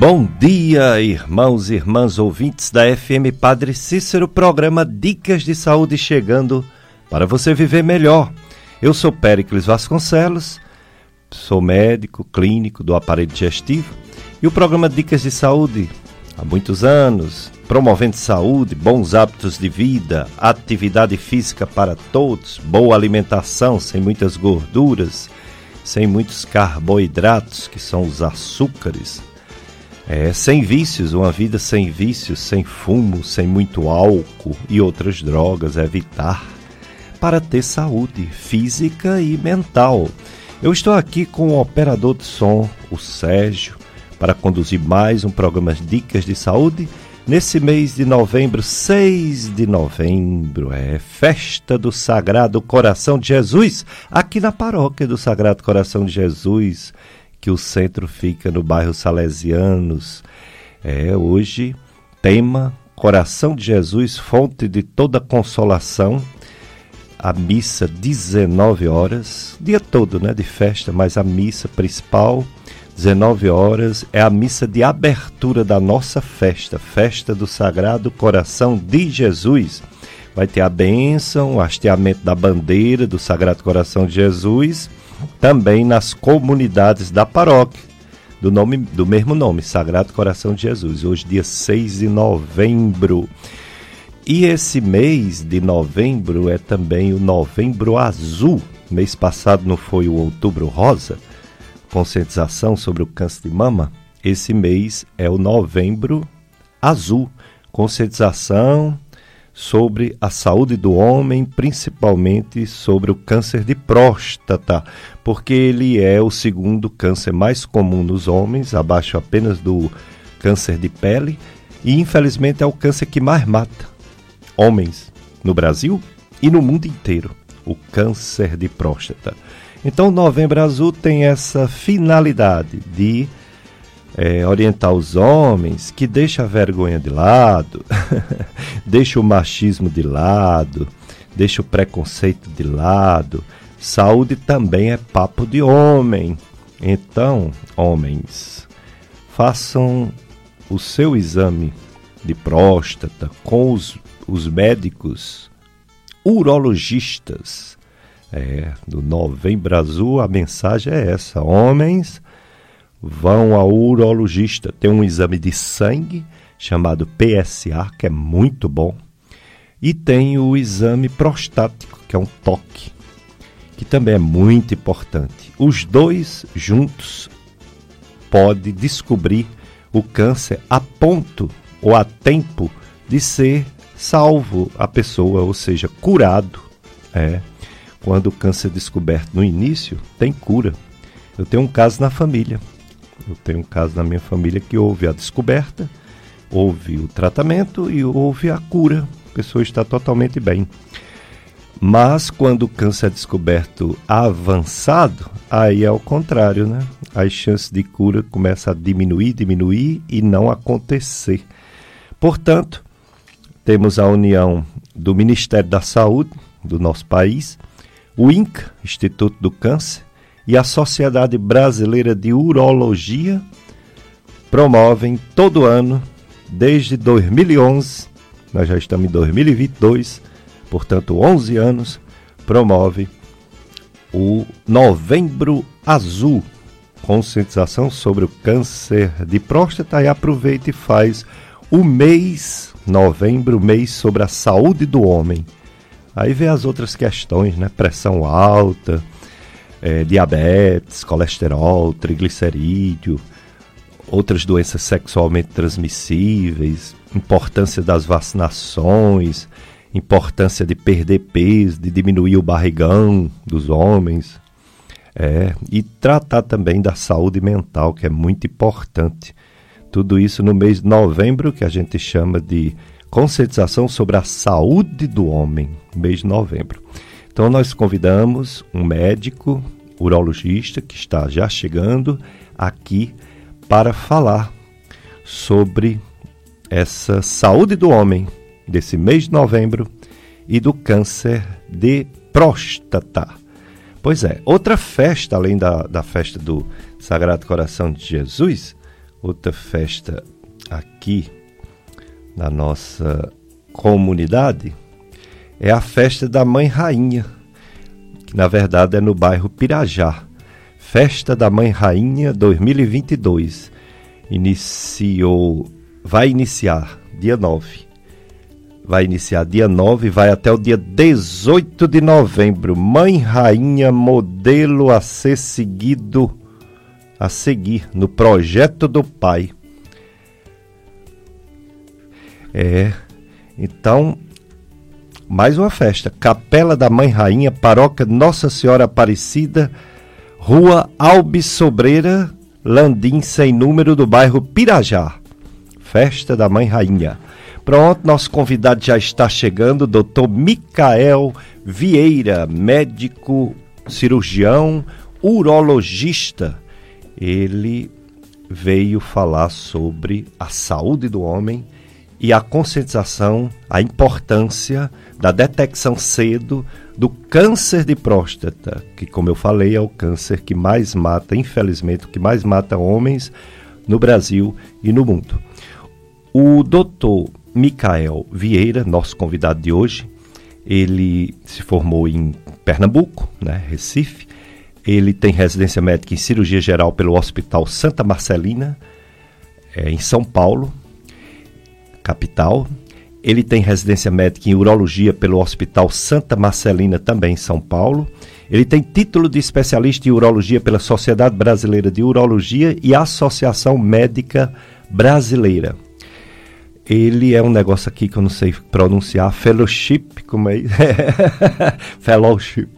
Bom dia, irmãos e irmãs ouvintes da FM Padre Cícero, programa Dicas de Saúde chegando para você viver melhor. Eu sou Péricles Vasconcelos, sou médico clínico do aparelho digestivo e o programa Dicas de Saúde há muitos anos, promovendo saúde, bons hábitos de vida, atividade física para todos, boa alimentação sem muitas gorduras, sem muitos carboidratos, que são os açúcares é, sem vícios, uma vida sem vícios, sem fumo, sem muito álcool e outras drogas, evitar para ter saúde física e mental. Eu estou aqui com o operador de som, o Sérgio, para conduzir mais um programa Dicas de Saúde nesse mês de novembro, 6 de novembro, é festa do Sagrado Coração de Jesus, aqui na paróquia do Sagrado Coração de Jesus que o centro fica no bairro Salesianos. É hoje tema Coração de Jesus, fonte de toda consolação. A missa 19 horas, dia todo, né, de festa, mas a missa principal 19 horas é a missa de abertura da nossa festa, festa do Sagrado Coração de Jesus. Vai ter a bênção, o hasteamento da bandeira do Sagrado Coração de Jesus também nas comunidades da paróquia do, nome, do mesmo nome, Sagrado Coração de Jesus, hoje dia 6 de novembro. E esse mês de novembro é também o Novembro Azul. Mês passado não foi o Outubro Rosa, conscientização sobre o câncer de mama. Esse mês é o Novembro Azul, conscientização sobre a saúde do homem, principalmente sobre o câncer de próstata, porque ele é o segundo câncer mais comum nos homens, abaixo apenas do câncer de pele, e infelizmente é o câncer que mais mata homens no Brasil e no mundo inteiro, o câncer de próstata. Então, Novembro Azul tem essa finalidade de é, orientar os homens que deixa a vergonha de lado, deixa o machismo de lado, deixa o preconceito de lado. Saúde também é papo de homem. Então, homens, façam o seu exame de próstata com os, os médicos urologistas. É, do Novembro Azul, a mensagem é essa: homens vão ao urologista. Tem um exame de sangue chamado PSA, que é muito bom. E tem o exame prostático, que é um toque, que também é muito importante. Os dois juntos pode descobrir o câncer a ponto ou a tempo de ser salvo a pessoa, ou seja, curado. É. Quando o câncer é descoberto no início, tem cura. Eu tenho um caso na família. Eu tenho um caso na minha família que houve a descoberta, houve o tratamento e houve a cura. A pessoa está totalmente bem. Mas quando o câncer é descoberto avançado, aí é o contrário, né? As chances de cura começam a diminuir, diminuir e não acontecer. Portanto, temos a união do Ministério da Saúde do nosso país, o INCA, Instituto do Câncer, e a Sociedade Brasileira de Urologia promovem todo ano, desde 2011, nós já estamos em 2022, portanto 11 anos, promove o Novembro Azul, conscientização sobre o câncer de próstata e aproveita e faz o mês novembro, mês sobre a saúde do homem. Aí vem as outras questões, né? Pressão alta, é, diabetes, colesterol, triglicerídeo, outras doenças sexualmente transmissíveis, importância das vacinações, importância de perder peso, de diminuir o barrigão dos homens, é, e tratar também da saúde mental, que é muito importante. Tudo isso no mês de novembro, que a gente chama de conscientização sobre a saúde do homem, mês de novembro. Então nós convidamos um médico urologista que está já chegando aqui para falar sobre essa saúde do homem desse mês de novembro e do câncer de próstata. Pois é, outra festa, além da, da festa do Sagrado Coração de Jesus, outra festa aqui na nossa comunidade é a festa da Mãe Rainha, que na verdade é no bairro Pirajá. Festa da Mãe Rainha 2022. Iniciou, vai iniciar dia 9 vai iniciar dia 9 e vai até o dia 18 de novembro. Mãe Rainha, modelo a ser seguido, a seguir no projeto do Pai. É, então, mais uma festa. Capela da Mãe Rainha, paróquia Nossa Senhora Aparecida, Rua Alves Sobreira, Landim, sem número, do bairro Pirajá. Festa da Mãe Rainha. Pronto, nosso convidado já está chegando, doutor Micael Vieira, médico cirurgião, urologista. Ele veio falar sobre a saúde do homem e a conscientização, a importância da detecção cedo do câncer de próstata, que, como eu falei, é o câncer que mais mata, infelizmente, o que mais mata homens no Brasil e no mundo. O doutor Micael Vieira, nosso convidado de hoje, ele se formou em Pernambuco, né, Recife. Ele tem residência médica em cirurgia geral pelo Hospital Santa Marcelina, é, em São Paulo, capital. Ele tem residência médica em urologia pelo Hospital Santa Marcelina, também em São Paulo. Ele tem título de especialista em urologia pela Sociedade Brasileira de Urologia e Associação Médica Brasileira ele é um negócio aqui que eu não sei pronunciar, fellowship, como é? fellowship,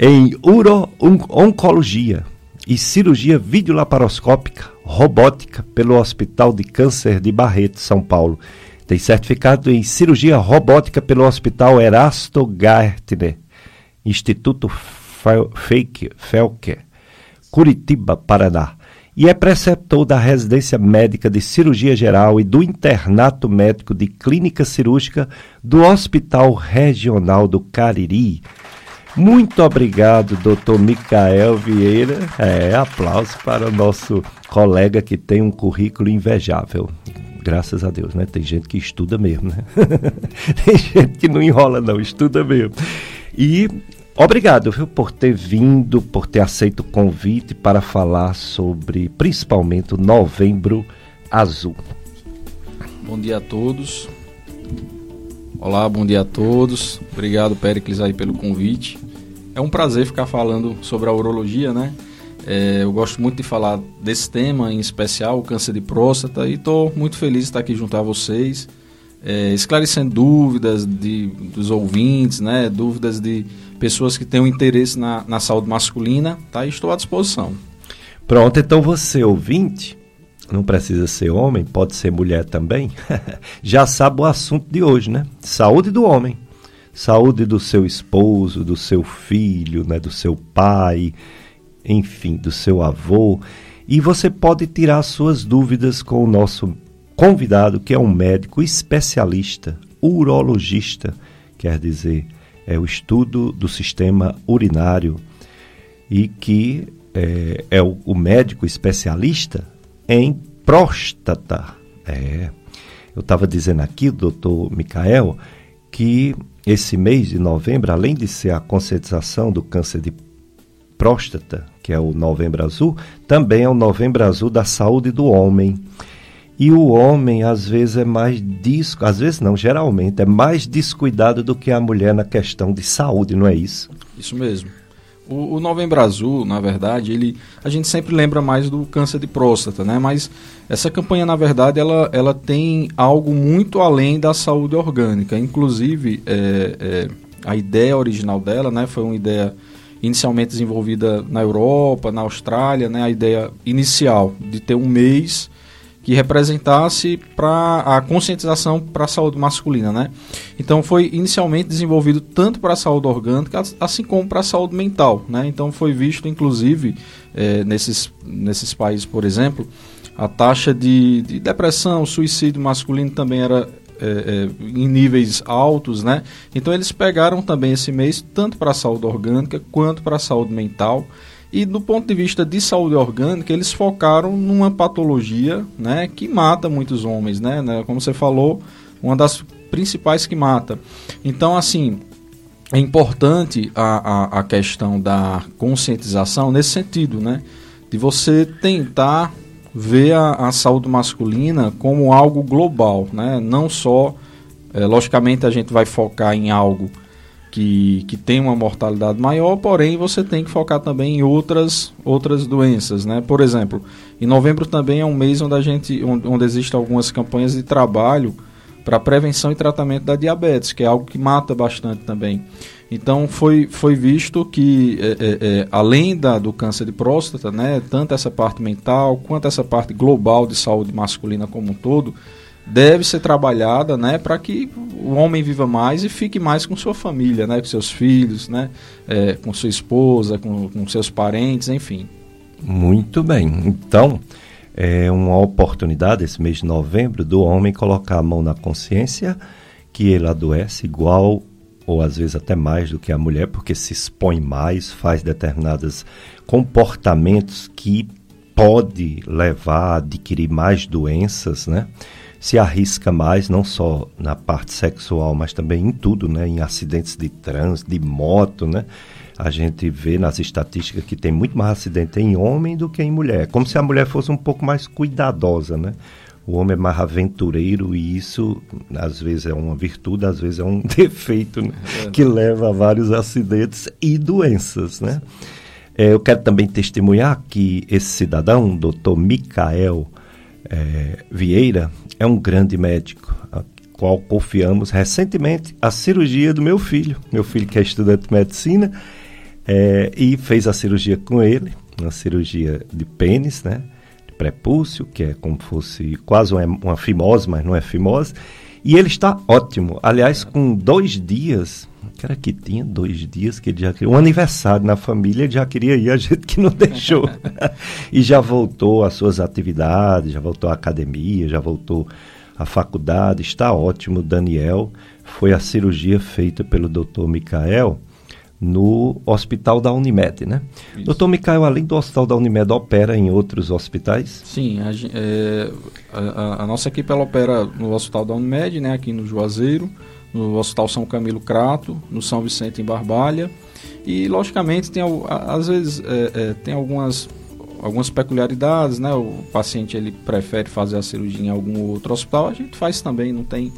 em uro-oncologia e cirurgia videolaparoscópica robótica pelo Hospital de Câncer de Barreto, São Paulo. Tem certificado em cirurgia robótica pelo Hospital Erasto Gartner, Instituto Fake Felker, Curitiba, Paraná e é preceptor da residência médica de cirurgia geral e do internato médico de clínica cirúrgica do Hospital Regional do Cariri. Muito obrigado, doutor Micael Vieira. É, aplauso para o nosso colega que tem um currículo invejável. Graças a Deus, né? Tem gente que estuda mesmo, né? tem gente que não enrola, não, estuda mesmo. E Obrigado viu, por ter vindo, por ter aceito o convite para falar sobre, principalmente, o Novembro Azul. Bom dia a todos. Olá, bom dia a todos. Obrigado, Pericles, aí pelo convite. É um prazer ficar falando sobre a urologia, né? É, eu gosto muito de falar desse tema, em especial o câncer de próstata, e estou muito feliz de estar aqui junto a vocês, é, esclarecendo dúvidas de, dos ouvintes, né? Dúvidas de pessoas que tenham interesse na, na saúde masculina, tá? estou à disposição. Pronto, então você, ouvinte, não precisa ser homem, pode ser mulher também, já sabe o assunto de hoje, né? Saúde do homem. Saúde do seu esposo, do seu filho, né? do seu pai, enfim, do seu avô. E você pode tirar suas dúvidas com o nosso convidado, que é um médico especialista, urologista, quer dizer, é o estudo do sistema urinário e que é, é o, o, médico especialista em próstata. É. Eu estava dizendo aqui, doutor Micael, que esse mês de novembro, além de ser a conscientização do câncer de próstata, que é o Novembro Azul, também é o Novembro Azul da saúde do homem. E o homem, às vezes, é mais disco, às vezes não, geralmente, é mais descuidado do que a mulher na questão de saúde, não é isso? Isso mesmo. O, o Novembro Azul, na verdade, ele, a gente sempre lembra mais do câncer de próstata, né? Mas essa campanha, na verdade, ela, ela tem algo muito além da saúde orgânica. Inclusive, é, é, a ideia original dela, né, foi uma ideia inicialmente desenvolvida na Europa, na Austrália, né? A ideia inicial de ter um mês que representasse para a conscientização para a saúde masculina, né? Então foi inicialmente desenvolvido tanto para a saúde orgânica assim como para a saúde mental, né? Então foi visto inclusive é, nesses nesses países, por exemplo, a taxa de, de depressão, suicídio masculino também era é, é, em níveis altos, né? Então eles pegaram também esse mês tanto para a saúde orgânica quanto para a saúde mental E do ponto de vista de saúde orgânica, eles focaram numa patologia né, que mata muitos homens, né, né? Como você falou, uma das principais que mata. Então, assim, é importante a, a, a questão da conscientização nesse sentido, né? De você tentar ver a, a saúde masculina como algo global, né? Não só, é, logicamente, a gente vai focar em algo que, que tem uma mortalidade maior, porém você tem que focar também em outras, outras doenças, né? Por exemplo, em novembro também é um mês onde a gente, onde, onde existem algumas campanhas de trabalho para prevenção e tratamento da diabetes, que é algo que mata bastante também. Então foi, foi visto que é, é, é, além da, do câncer de próstata, né, tanto essa parte mental quanto essa parte global de saúde masculina como um todo, deve ser trabalhada né, para que o homem viva mais e fique mais com sua família, né, com seus filhos, né, é, com sua esposa, com, com seus parentes, enfim. Muito bem. Então, é uma oportunidade, esse mês de novembro, do homem colocar a mão na consciência que ele adoece igual ou às vezes até mais do que a mulher, porque se expõe mais, faz determinados comportamentos que pode levar a adquirir mais doenças, né? Se arrisca mais, não só na parte sexual, mas também em tudo, né? Em acidentes de trânsito, de moto, né? A gente vê nas estatísticas que tem muito mais acidente em homem do que em mulher. Como se a mulher fosse um pouco mais cuidadosa, né? O homem é mais aventureiro e isso às vezes é uma virtude, às vezes é um defeito né? é. que leva a vários acidentes e doenças, né? É, eu quero também testemunhar que esse cidadão, doutor Micael é, Vieira, é um grande médico, a qual confiamos recentemente a cirurgia do meu filho. Meu filho que é estudante de medicina é, e fez a cirurgia com ele, uma cirurgia de pênis, né? De prepúcio, que é como fosse quase uma, uma fimose, mas não é fimose. E ele está ótimo. Aliás, com dois dias, era que tinha dois dias que ele já queria. Um aniversário na família, ele já queria ir, a gente que não deixou. e já voltou às suas atividades, já voltou à academia, já voltou à faculdade. Está ótimo, Daniel. Foi a cirurgia feita pelo doutor Micael no hospital da Unimed, né? Isso. Doutor Micael, além do hospital da Unimed, opera em outros hospitais? Sim, a, é, a, a nossa equipe ela opera no hospital da Unimed, né, aqui no Juazeiro, no Hospital São Camilo Crato, no São Vicente em Barbalha. E, logicamente, tem, às vezes é, é, tem algumas, algumas peculiaridades, né? O paciente ele prefere fazer a cirurgia em algum outro hospital, a gente faz também, não tem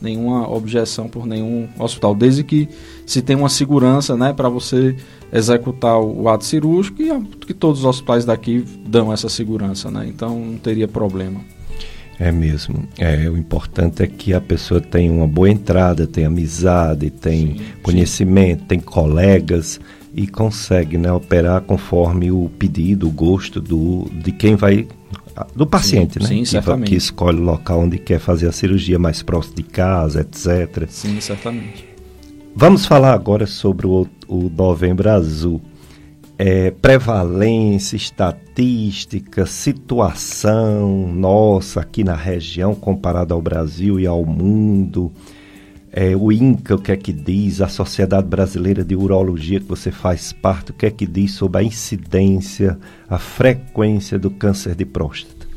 nenhuma objeção por nenhum hospital, desde que se tenha uma segurança né, para você executar o ato cirúrgico e que todos os hospitais daqui dão essa segurança, né? então não teria problema. É mesmo. É, o importante é que a pessoa tenha uma boa entrada, tem amizade, tem conhecimento, tem colegas e consegue né, operar conforme o pedido, o gosto do, de quem vai. do paciente, sim, né? Sim, certamente. Que escolhe o local onde quer fazer a cirurgia mais próximo de casa, etc. Sim, certamente. Vamos falar agora sobre o, o Novembro Azul é, prevalência, estatística, situação nossa aqui na região comparada ao Brasil e ao mundo. É, o INCA, o que é que diz, a Sociedade Brasileira de Urologia, que você faz parte, o que é que diz sobre a incidência, a frequência do câncer de próstata?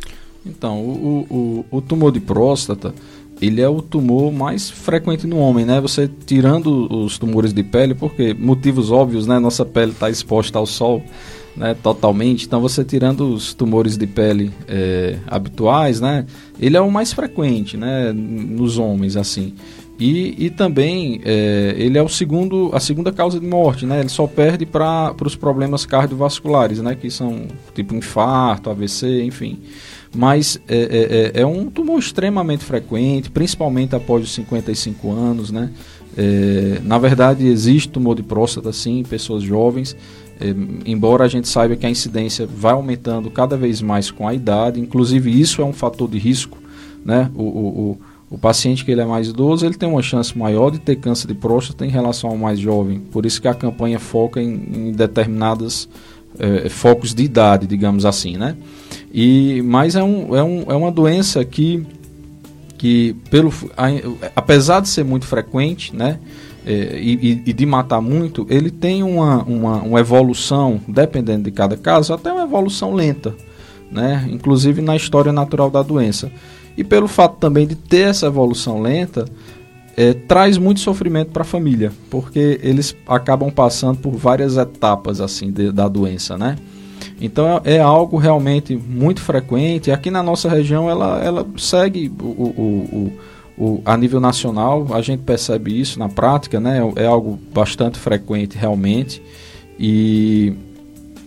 Então, o, o, o tumor de próstata, ele é o tumor mais frequente no homem, né? Você tirando os tumores de pele, porque motivos óbvios, né? Nossa pele está exposta ao sol, né? Totalmente. Então, você tirando os tumores de pele é, habituais, né? Ele é o mais frequente, né? Nos homens, assim. E, e também é, ele é o segundo, a segunda causa de morte, né? Ele só perde para os problemas cardiovasculares, né? Que são tipo infarto, AVC, enfim mas é, é, é, é, um tumor extremamente frequente, principalmente após os 55 anos, né? É, na verdade, existe tumor de próstata, sim, em pessoas jovens, é, embora a gente saiba que a incidência vai aumentando cada vez mais com a idade, inclusive isso é um fator de risco, né? O, o, o, o paciente que ele é mais idoso, ele tem uma chance maior de ter câncer de próstata em relação ao mais jovem, por isso que a campanha foca em, em determinados é, focos de idade, digamos assim, né? E, mas é, um, é, um, é uma doença que, que pelo, a, apesar de ser muito frequente, né, é, e, e, de matar muito, ele tem uma, uma, uma, evolução, dependendo de cada caso, até uma evolução lenta, né? inclusive na história natural da doença. E pelo fato também de ter essa evolução lenta, é, traz muito sofrimento para a família, porque eles acabam passando por várias etapas assim de, da doença, né? Então é, é, algo realmente muito frequente. Aqui na nossa região ela, ela segue o, o, o, o, a nível nacional, a gente percebe isso na prática, né? É algo bastante frequente realmente. E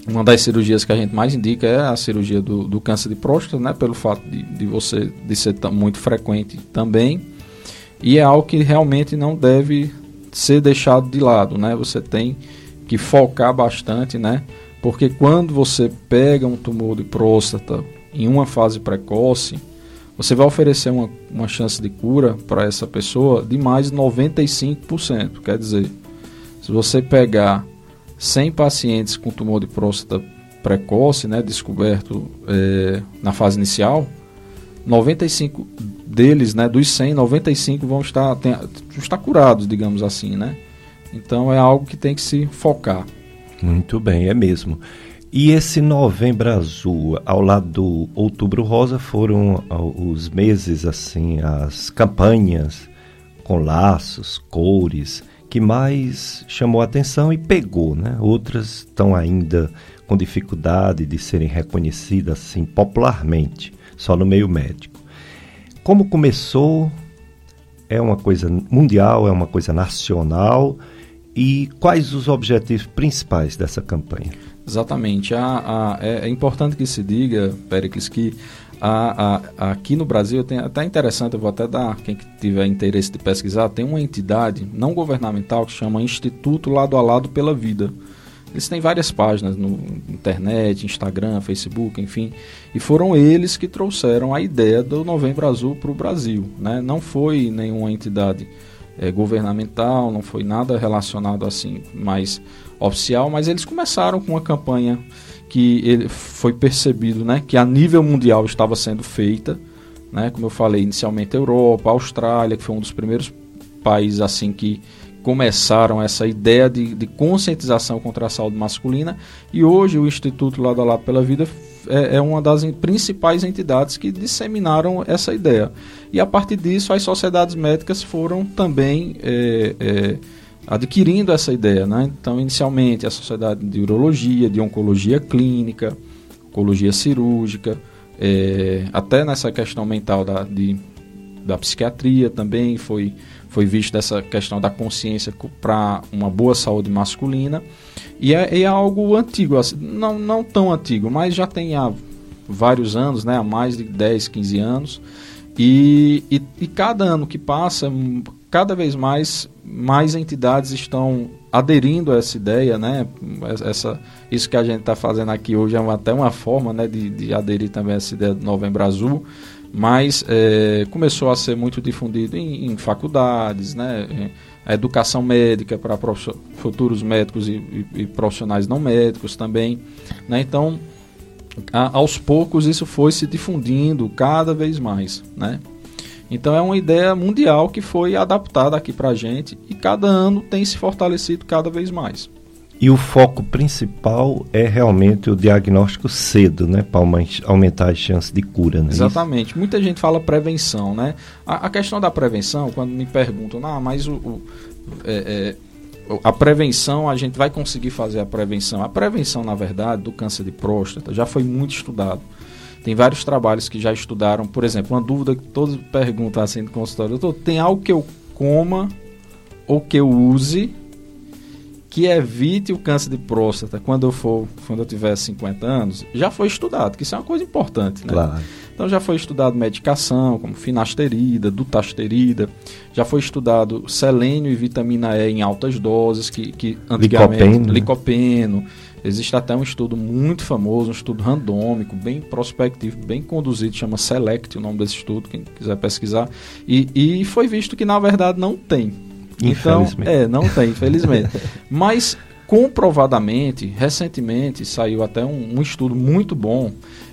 uma das cirurgias que a gente mais indica é a cirurgia do, do câncer de próstata, né? Pelo fato de, de você de ser muito frequente também. E é algo que realmente não deve ser deixado de lado, né? Você tem que focar bastante, né? Porque quando você pega um tumor de próstata em uma fase precoce, você vai oferecer uma, uma chance de cura para essa pessoa de mais de 95%. Quer dizer, se você pegar 100 pacientes com tumor de próstata precoce, né, descoberto é, na fase inicial, 95 deles, né, dos 100, 95 vão estar, tem, estar curados, digamos assim, né? Então é algo que tem que se focar. Muito bem, é mesmo. E esse novembro azul, ao lado do outubro rosa, foram os meses, assim, as campanhas com laços, cores, que mais chamou a atenção e pegou, né? Outras estão ainda com dificuldade de serem reconhecidas, assim, popularmente, só no meio médico. Como começou, é uma coisa mundial, é uma coisa nacional, e quais os objetivos principais dessa campanha? Exatamente. A, a, é, é, importante que se diga, Pericles, que a, aqui no Brasil, tem, até interessante, eu vou até dar, quem tiver interesse de pesquisar, tem uma entidade não governamental que chama Instituto Lado a Lado pela Vida. Eles têm várias páginas no internet, Instagram, Facebook, enfim. E foram eles que trouxeram a ideia do Novembro Azul para o Brasil. Né? Não foi nenhuma entidade é, governamental, não foi nada relacionado assim, mais oficial, mas eles começaram com uma campanha que ele foi percebido, né, que a nível mundial estava sendo feita, né, como eu falei inicialmente Europa, Austrália, que foi um dos primeiros países assim que começaram essa ideia de, de conscientização contra a saúde masculina e hoje o Instituto Lado a Lado pela Vida é, é uma das principais entidades que disseminaram essa ideia. E a partir disso, as sociedades médicas foram também é, é, adquirindo essa ideia. Né? Então, inicialmente, a Sociedade de Urologia, de Oncologia Clínica, Oncologia Cirúrgica, é, até nessa questão mental da, de, da psiquiatria também foi, foi visto essa questão da consciência para uma boa saúde masculina. E é, é algo antigo, assim, não, não tão antigo, mas já tem há vários anos, né, há mais de 10, 15 anos. E, e, e, cada ano que passa, cada vez mais, mais entidades estão aderindo a essa ideia, né? Essa, isso que a gente está fazendo aqui hoje é até uma forma né, de, de aderir também a essa ideia do Novembro Azul, mas é, começou a ser muito difundido em, em faculdades, né? a educação médica para futuros médicos e, e, e, profissionais não médicos também. Né? Então, a, aos poucos isso foi se difundindo cada vez mais. Né? Então é uma ideia mundial que foi adaptada aqui para a gente e cada ano tem se fortalecido cada vez mais. E o foco principal é realmente o diagnóstico cedo, né? Para aumentar as chances de cura, né? Exatamente. Muita gente fala prevenção, né? A, a, questão da prevenção, quando me perguntam, ah, mas o, o é, é, a prevenção, a gente vai conseguir fazer a prevenção. A prevenção, na verdade, do câncer de próstata já foi muito estudado. Tem vários trabalhos que já estudaram, por exemplo, uma dúvida que todos perguntam assim no consultório, doutor, tem algo que eu coma ou que eu use que evite o câncer de próstata quando eu for, quando eu tiver 50 anos, já foi estudado, que isso é uma coisa importante, né? Claro. Então já foi estudado medicação, como finasterida, dutasterida, já foi estudado selênio e vitamina E em altas doses, que, que antigamente... Licopeno. Né? Licopeno. Existe até um estudo muito famoso, um estudo randômico, bem prospectivo, bem conduzido, chama SELECT, o nome desse estudo, quem quiser pesquisar. E, e foi visto que, na verdade, não tem então, é, não tem, infelizmente. Mas comprovadamente, recentemente saiu até um, um, estudo muito bom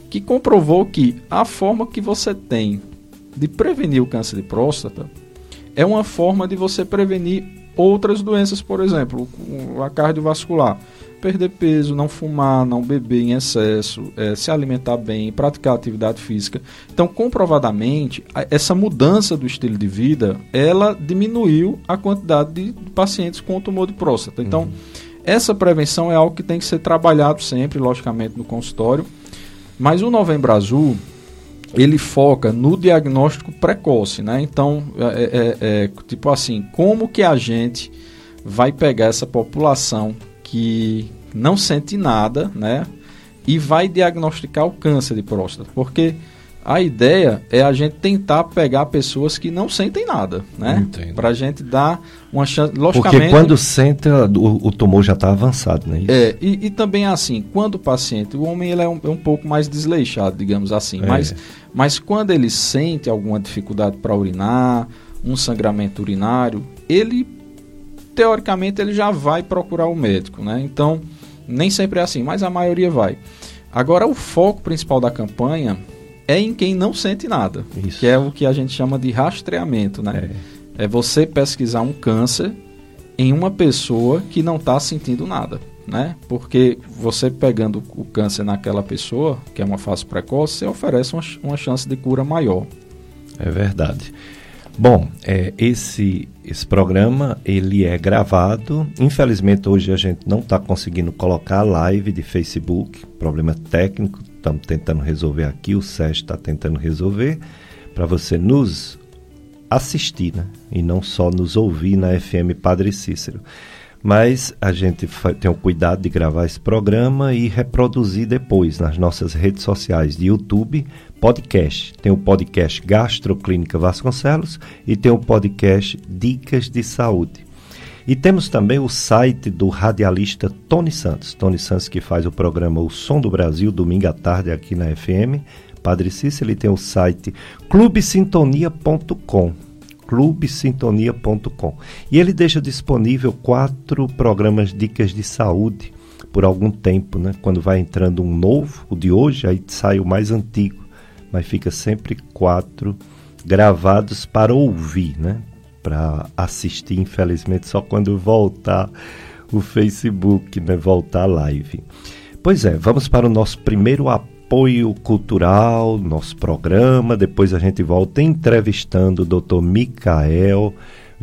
que comprovou que a forma que você tem de prevenir o câncer de próstata é uma forma de você prevenir outras doenças, por exemplo, a cardiovascular. Perder peso, não fumar, não beber em excesso, é, se alimentar bem, praticar atividade física. Então, comprovadamente, essa mudança do estilo de vida, ela diminuiu a quantidade de pacientes com tumor de próstata. Então, uhum. essa prevenção é algo que tem que ser trabalhado sempre, logicamente, no consultório. Mas o Novembro Azul, ele foca no diagnóstico precoce, né? Então, é, é, é, tipo assim, como que a gente vai pegar essa população que não sente nada, né? E vai diagnosticar o câncer de próstata, porque a ideia é a gente tentar pegar pessoas que não sentem nada, né? Para a gente dar uma chance. Logicamente, Porque quando sente, o, o tumor já está avançado, né? É, e, e, também assim, quando o paciente, o homem ele é, um, é um pouco mais desleixado, digamos assim, é. mas, mas quando ele sente alguma dificuldade para urinar, um sangramento urinário, ele, teoricamente, ele já vai procurar o médico, né? Então, nem sempre é assim, mas a maioria vai. Agora, o foco principal da campanha é em quem não sente nada, Isso. que é o que a gente chama de rastreamento, né? É, é você pesquisar um câncer em uma pessoa que não está sentindo nada, né? Porque você pegando o câncer naquela pessoa, que é uma fase precoce, você oferece uma, uma chance de cura maior. É verdade. Bom, é, esse, esse programa ele é gravado. Infelizmente hoje a gente não está conseguindo colocar a live de Facebook, problema técnico estamos tentando resolver aqui, o Sérgio está tentando resolver, para você nos assistir, né? E não só nos ouvir na FM Padre Cícero. Mas a gente tem o cuidado de gravar esse programa e reproduzir depois nas nossas redes sociais de YouTube, podcast. Tem o podcast Gastroclínica Vasconcelos e tem o podcast Dicas de Saúde. E temos também o site do radialista Tony Santos. Tony Santos que faz o programa O Som do Brasil, domingo à tarde aqui na FM. Padre Cícero, ele tem o site clubesintonia.com clubesintonia.com e ele deixa disponível quatro programas dicas de saúde por algum tempo, né? Quando vai entrando um novo, o de hoje, aí sai o mais antigo, mas fica sempre quatro gravados para ouvir, né? Para assistir, infelizmente, só quando voltar o Facebook, né? Voltar a live. Pois é, vamos para o nosso primeiro apoio cultural, nosso programa. Depois a gente volta entrevistando o Dr. Micael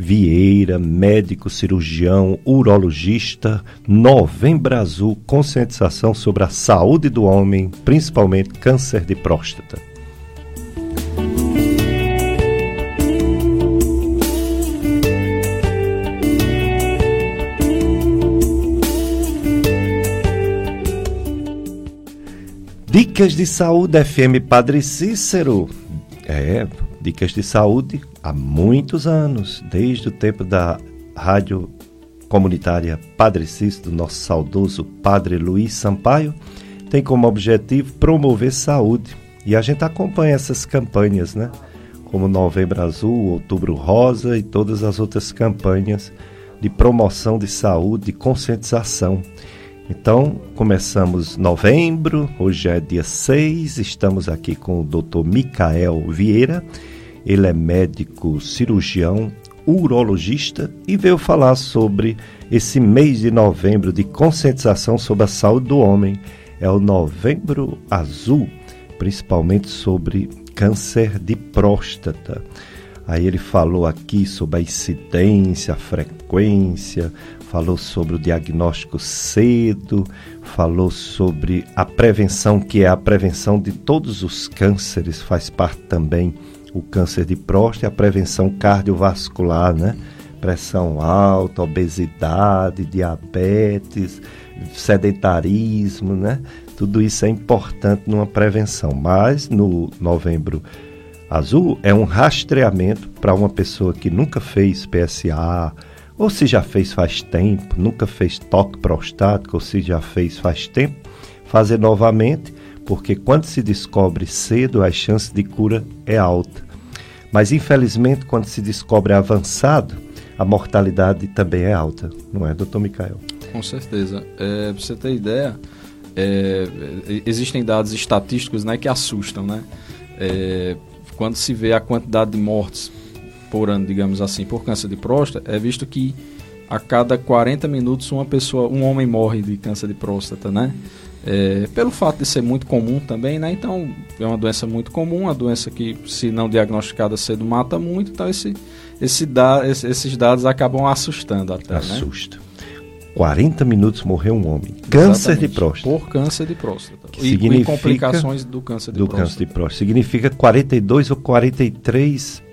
Vieira, médico cirurgião, urologista, Novembro Azul, conscientização sobre a saúde do homem, principalmente câncer de próstata. Dicas de Saúde FM Padre Cícero. É, dicas de saúde há muitos anos, desde o tempo da rádio comunitária Padre Cícero, do nosso saudoso Padre Luiz Sampaio, tem como objetivo promover saúde. E a gente acompanha essas campanhas, né? Como Novembro Azul, Outubro Rosa e todas as outras campanhas de promoção de saúde, de conscientização. Então, começamos novembro, hoje é dia 6, estamos aqui com o Dr. Micael Vieira. Ele é médico cirurgião, urologista e veio falar sobre esse mês de novembro de conscientização sobre a saúde do homem. É o Novembro Azul, principalmente sobre câncer de próstata. Aí ele falou aqui sobre a incidência, a frequência, falou sobre o diagnóstico cedo, falou sobre a prevenção, que é a prevenção de todos os cânceres, faz parte também o câncer de próstata a prevenção cardiovascular, né? Pressão alta, obesidade, diabetes, sedentarismo, né? Tudo isso é importante numa prevenção. Mas no novembro azul é um rastreamento para uma pessoa que nunca fez PSA, ou se já fez faz tempo, nunca fez toque prostático, ou se já fez faz tempo, fazer novamente, porque quando se descobre cedo, a chance de cura é alta. Mas infelizmente, quando se descobre avançado, a mortalidade também é alta, não é, doutor Micael? Com certeza. É, para você ter ideia, é, existem dados estatísticos né, que assustam, né? É, quando se vê a quantidade de mortes por ano, digamos assim, por câncer de próstata, é visto que a cada 40 minutos uma pessoa, um homem morre de câncer de próstata, né? É, pelo fato de ser muito comum também, né? Então é uma doença muito comum, uma doença que, se não diagnosticada cedo, mata muito. Então esse, esse da, esses dados acabam assustando até. Né? Assusta. Né? 40 minutos morreu um homem. Câncer Exatamente, de próstata. Por câncer de próstata. Que e, significa, e complicações do câncer de do próstata. Câncer de próstata. Significa 42 ou 43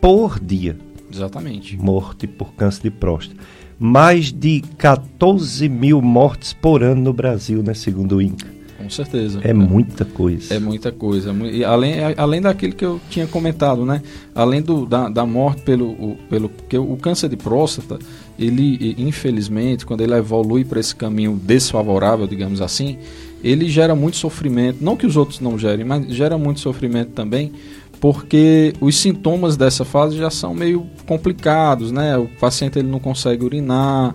por dia. Exatamente. Morte por câncer de próstata. Mais de 14 mil mortes por ano no Brasil, né? Segundo o INCA. Com certeza. É, é, muita coisa. É muita coisa. E além, além daquilo que eu tinha comentado, né? Além do, da, da morte pelo, o, pelo que o câncer de próstata, ele, infelizmente, quando ele evolui para esse caminho desfavorável, digamos assim, ele gera muito sofrimento. Não que os outros não gerem, mas gera muito sofrimento também, porque os sintomas dessa fase já são meio complicados, né? O paciente ele não consegue urinar,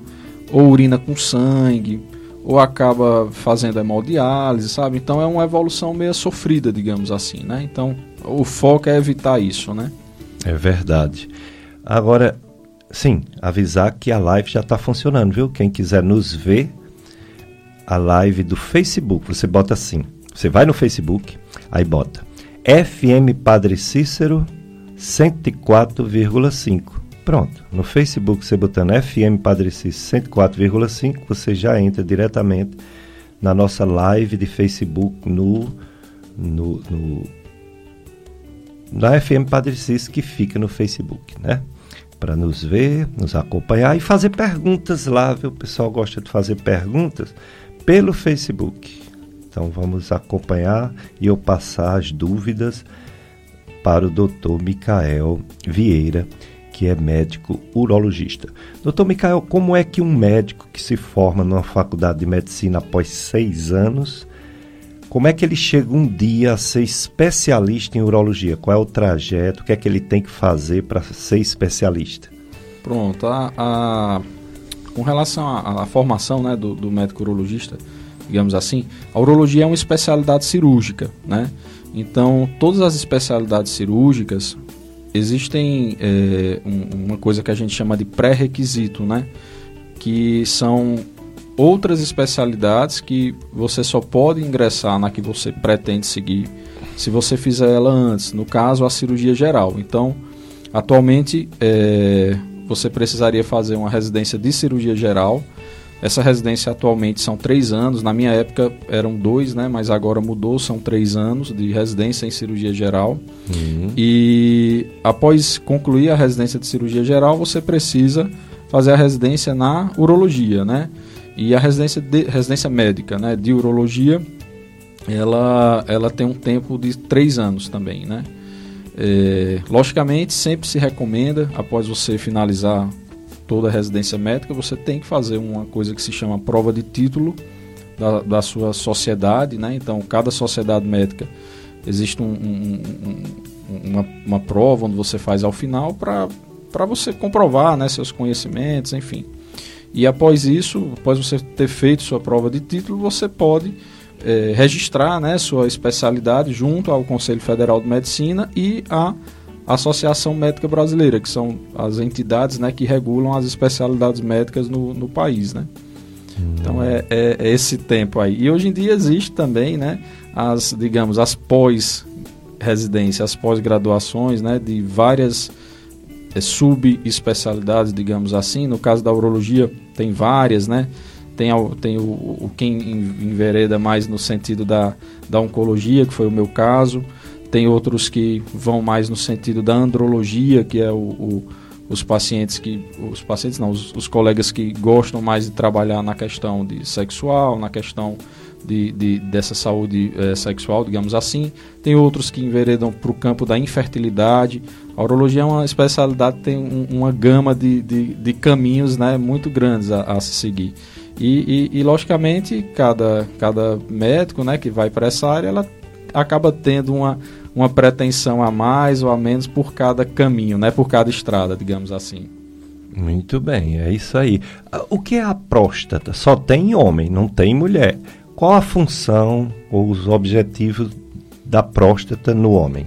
ou urina com sangue, ou acaba fazendo hemodiálise, sabe? Então é uma evolução meio sofrida, digamos assim, né? Então o foco é evitar isso, né? É verdade. Agora, sim, avisar que a live já está funcionando, viu? Quem quiser nos ver, a live do Facebook, você bota assim, você vai no Facebook, aí bota FM Padre Cícero 104,5. Pronto. No Facebook, você botando FM Padre Cícero 104,5, você já entra diretamente na nossa live de Facebook no, no, no na FM Padre Cícero que fica no Facebook, né? Para nos ver, nos acompanhar e fazer perguntas lá, viu? O pessoal gosta de fazer perguntas pelo Facebook. Então vamos acompanhar e eu passar as dúvidas para o Dr. Micael Vieira, que é médico urologista. Doutor Micael, como é que um médico que se forma numa faculdade de medicina após seis anos, como é que ele chega um dia a ser especialista em urologia? Qual é o trajeto? O que é que ele tem que fazer para ser especialista? Pronto, a, a, com relação à, à formação né, do, do médico urologista, digamos assim, a urologia é uma especialidade cirúrgica, né? Então, todas as especialidades cirúrgicas existem é, um, uma coisa que a gente chama de pré-requisito, né? Que são outras especialidades que você só pode ingressar na que você pretende seguir se você fizer ela antes. No caso, a cirurgia geral. Então, atualmente, é, você precisaria fazer uma residência de cirurgia geral essa residência atualmente são três anos. Na minha época eram dois, né? Mas agora mudou, são três anos de residência em cirurgia geral. Uhum. E após concluir a residência de cirurgia geral, você precisa fazer a residência na urologia, né? E a residência, de, residência médica, né? De urologia, ela, ela tem um tempo de três anos também, né? É, logicamente, sempre se recomenda, após você finalizar toda residência médica, você tem que fazer uma coisa que se chama prova de título da, da sua sociedade, né? Então, cada sociedade médica existe um, um, um, uma, uma prova onde você faz ao final para você comprovar né, seus conhecimentos, enfim. E após isso, após você ter feito sua prova de título, você pode é, registrar né, sua especialidade junto ao Conselho Federal de Medicina e a Associação Médica Brasileira, que são as entidades né, que regulam as especialidades médicas no, no país. Né? Então é, é, é, esse tempo aí. E hoje em dia existe também né, as, digamos, as pós-residências, as pós-graduações né, de várias é, subespecialidades, digamos assim. No caso da urologia, tem várias, né? Tem, tem o, o quem envereda mais no sentido da, da oncologia, que foi o meu caso tem outros que vão mais no sentido da andrologia, que é o, o os pacientes que os pacientes não os, os, colegas que gostam mais de trabalhar na questão de sexual na questão de, de dessa saúde é, sexual digamos assim. Tem outros que enveredam para o campo da infertilidade. A urologia é uma especialidade tem um, uma gama de, de, de, caminhos né muito grandes a, a se seguir. E, e, e, logicamente cada cada médico né que vai para essa área ela acaba tendo uma uma pretensão a mais ou a menos por cada caminho, né? por cada estrada, digamos assim. Muito bem, é isso aí. Ah, o que é a próstata? Só tem homem, não tem mulher. Qual a função ou os objetivos da próstata no homem?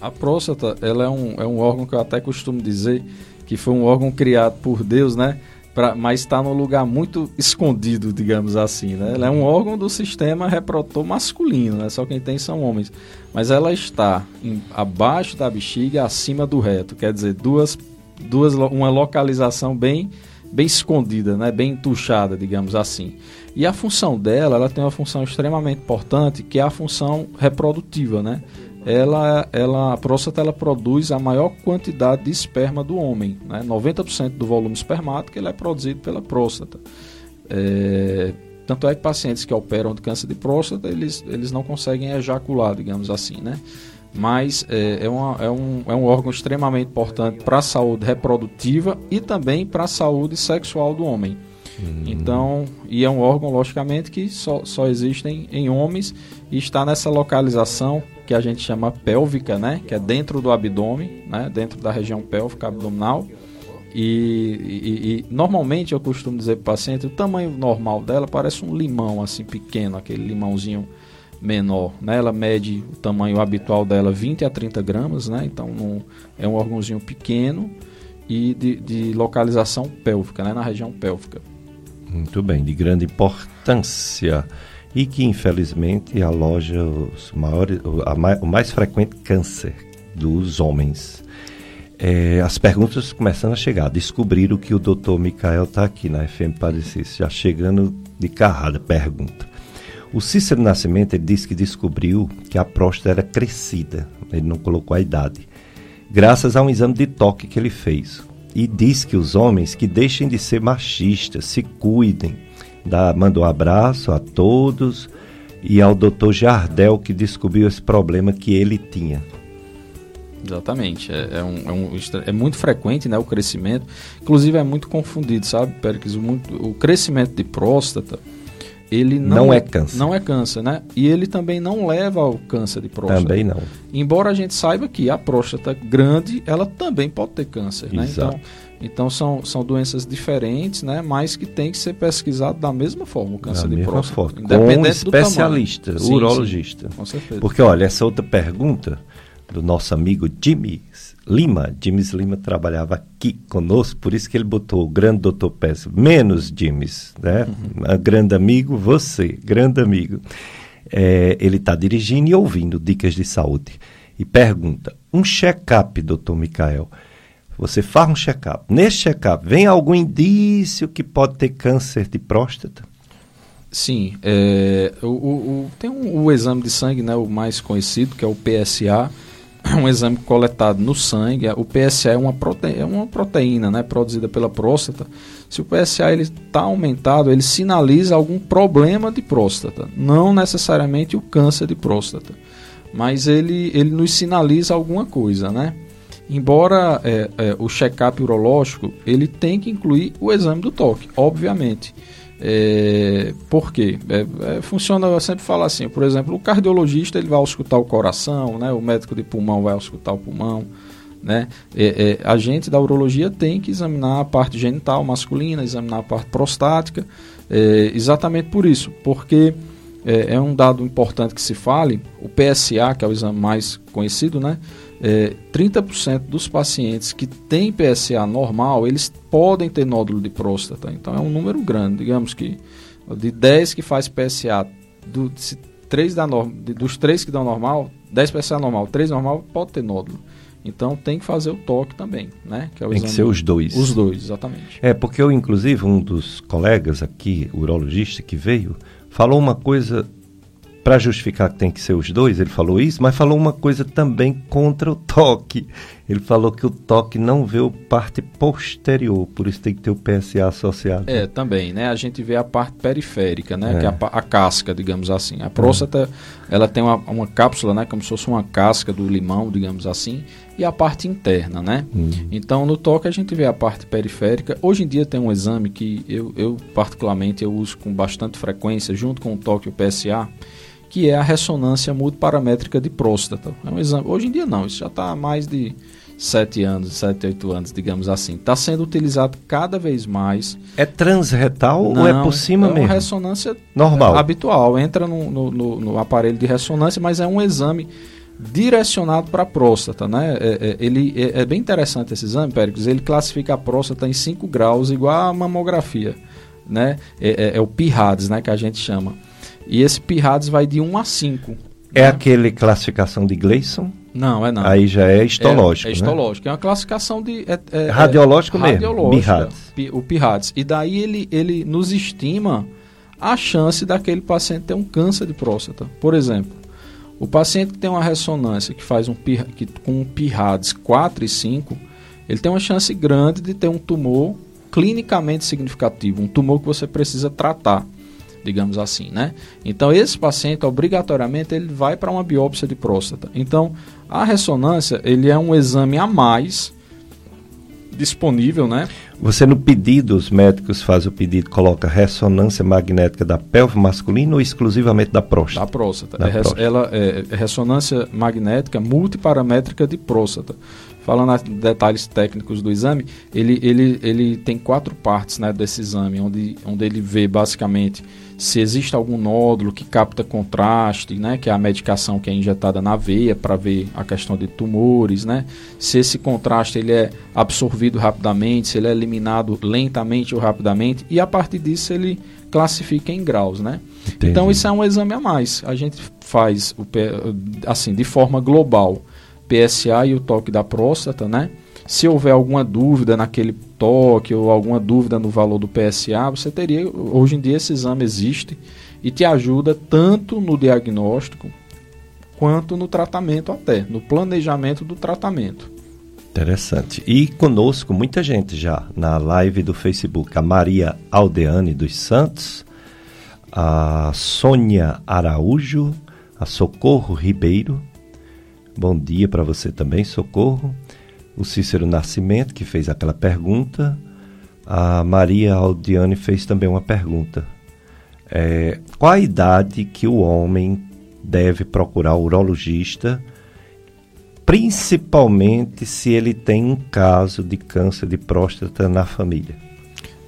A, A próstata, ela é um, é um órgão que eu até costumo dizer que foi um órgão criado por Deus, né? Pra, mas está num lugar muito escondido, digamos assim, né? Ela é um órgão do sistema reprodutor masculino, né? Só quem tem são homens. Mas ela está em, abaixo da bexiga, acima do reto. Quer dizer, duas, duas, uma localização bem, bem escondida, né? Bem entuchada, digamos assim. E a função dela, ela tem uma função extremamente importante, que é a função reprodutiva, né? Ela, ela, a próstata ela produz a maior quantidade de esperma do homem. Né? 90% do volume espermático ele é produzido pela próstata. É, tanto é que pacientes que operam de câncer de próstata, eles, eles não conseguem ejacular, digamos assim, né? Mas é, é, uma, é, um, é um órgão extremamente importante para a saúde reprodutiva e também para a saúde sexual do homem. Hum. Então, e é um órgão, logicamente, que só, só existe em, em homens e está nessa localização que a gente chama pélvica, né? Que é dentro do abdômen, né? Dentro da região pélvica abdominal. E, e, e, normalmente eu costumo dizer para o paciente, o tamanho normal dela parece um limão assim pequeno, aquele limãozinho menor, né? Ela mede o tamanho habitual dela 20 a 30 gramas, né? Então não, é um órgãozinho pequeno e de, de localização pélvica, né? Na região pélvica. Muito bem, de grande importância e que infelizmente aloja os maiores, o mais frequente câncer dos homens. É, as perguntas começando a chegar. Descobriram que o doutor Micael está aqui na FM Parecis, já chegando de carrada. Pergunta. O Cícero Nascimento ele disse que descobriu que a próstata era crescida, ele não colocou a idade, graças a um exame de toque que ele fez e diz que os homens que deixem de ser machistas, se cuidem. Dá, manda um abraço a todos e ao doutor Jardel que descobriu esse problema que ele tinha. Exatamente. É, é, um, é, um, é, muito frequente né, o crescimento. Inclusive é muito confundido, sabe, Péricles? O, o crescimento de próstata ele não, não é câncer. Não é câncer, né? E ele também não leva ao câncer de próstata. Também não. Embora a gente saiba que a próstata grande, ela também pode ter câncer, né? Então, então são, são doenças diferentes, né? Mas que tem que ser pesquisado da mesma forma, o câncer da de próstata. Forma. Independente com um especialista, sim, urologista. Sim, com certeza. Porque, olha, essa outra pergunta do nosso amigo Jimmy Lima. James Lima trabalhava aqui conosco, por isso que ele botou o grande doutor Pérez, menos James, né? Uhum. Grande amigo, você, grande amigo. É, ele está dirigindo e ouvindo dicas de saúde. E pergunta: um check-up, doutor Micael. Você faz um check-up. Nesse check-up, vem algum indício que pode ter câncer de próstata? Sim. É, o, o, tem um, o exame de sangue, né, o mais conhecido, que é o PSA um exame coletado no sangue, o PSA é uma, prote... é uma proteína né, produzida pela próstata. Se o PSA está aumentado, ele sinaliza algum problema de próstata, não necessariamente o câncer de próstata, mas ele, ele nos sinaliza alguma coisa, né? Embora é, é, o check-up urológico, ele tem que incluir o exame do toque, obviamente. É, por quê? É, é, funciona, eu sempre falo assim, por exemplo, o cardiologista ele vai auscultar o coração, né? o médico de pulmão vai auscultar o pulmão. Né? É, é, a gente da urologia tem que examinar a parte genital masculina, examinar a parte prostática, é, exatamente por isso, porque é, é, um dado importante que se fale, o PSA, que é o exame mais conhecido, né? É, 30% dos pacientes que têm PSA normal, eles podem ter nódulo de próstata. Então é um número grande. Digamos que de 10 que faz PSA, do, se 3 dá dos 3 que dão normal, 10 PSA normal, 3 normal, pode ter nódulo. Então tem que fazer o toque também, né? Que é tem que ser os dois. Os dois, exatamente. É, porque eu, inclusive, um dos colegas aqui, urologista que veio, falou uma coisa para justificar que tem que ser os dois, ele falou isso, mas falou uma coisa também contra o toque. Ele falou que o toque não vê a parte posterior, por isso tem que ter o PSA associado. É, também, né? A gente vê a parte periférica, né? É. Que é a, a, casca, digamos assim. A próstata, é. ela tem uma, uma cápsula, né? Como se fosse uma casca do limão, digamos assim, e a parte interna, né? Uhum. Então, no toque a gente vê a parte periférica. Hoje em dia tem um exame que eu, eu particularmente, eu uso com bastante frequência, junto com o toque e o PSA, que é a ressonância multiparamétrica de próstata. É um exame. Hoje em dia não, isso já está há mais de 7 anos, 7, 8 anos, digamos assim. Está sendo utilizado cada vez mais. É transretal não, ou é por cima é mesmo? É uma ressonância normal, habitual. Entra no, no, no, no, aparelho de ressonância, mas é um exame direcionado para a próstata, né? É, é, ele é, é, bem interessante esse exame, Péricles. Ele classifica a próstata em 5 graus, igual a mamografia, né? É, é, é o PIRADS, né? Que a gente chama. E esse PIRADS vai de 1 a 5. É né? aquele classificação de Gleason? Não, é não. Aí já é histológico. É, é histológico. Né? É uma classificação de. É, é, radiológico mesmo. Radiológico. O PIRADS. E daí ele, ele nos estima a chance daquele paciente ter um câncer de próstata. Por exemplo, o paciente que tem uma ressonância que faz um que, com um PIRADS 4 e 5, ele tem uma chance grande de ter um tumor clinicamente significativo, um tumor que você precisa tratar, digamos assim, né? Então esse paciente obrigatoriamente ele vai para uma biópsia de próstata. Então a ressonância ele é um exame a mais disponível, né? Você no pedido, os médicos fazem o pedido, coloca ressonância magnética da pelve masculina ou exclusivamente da próstata? Da próstata. Da é, próstata. Ela é, é ressonância magnética multiparamétrica de próstata. Falando em detalhes técnicos do exame, ele, ele, ele tem quatro partes né, desse exame, onde, onde ele vê basicamente se existe algum nódulo que capta contraste, né, que é a medicação que é injetada na veia para ver a questão de tumores, né, se esse contraste ele é absorvido rapidamente, se ele é eliminado lentamente ou rapidamente, e a partir disso ele classifica em graus, né? Então isso é um exame a mais. A gente faz o assim de forma global, PSA e o toque da próstata, né? Se houver alguma dúvida naquele toque ou alguma dúvida no valor do PSA, você teria. Hoje em dia esse exame existe e te ajuda tanto no diagnóstico quanto no tratamento até, no planejamento do tratamento. Interessante. E conosco muita gente já na live do Facebook. A Maria Aldeane dos Santos, a Sônia Araújo, a Socorro Ribeiro. Bom dia para você também, Socorro o Cícero Nascimento, que fez aquela pergunta. A Maria Aldiane fez também uma pergunta. É, qual a idade que o homem deve procurar o urologista, principalmente se ele tem um caso de câncer de próstata na família?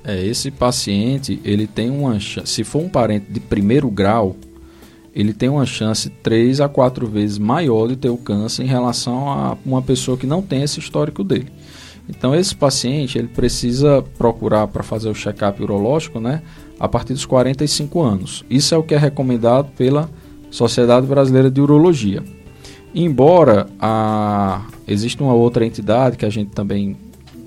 É, esse paciente, ele tem uma se for um parente de primeiro grau, ele tem uma chance três a quatro vezes maior de ter o câncer em relação a uma pessoa que não tem esse histórico dele. Então esse paciente ele precisa procurar para fazer o check-up urológico, né, a partir dos 45 anos. Isso é o que é recomendado pela Sociedade Brasileira de Urologia. Embora a, exista uma outra entidade que a gente também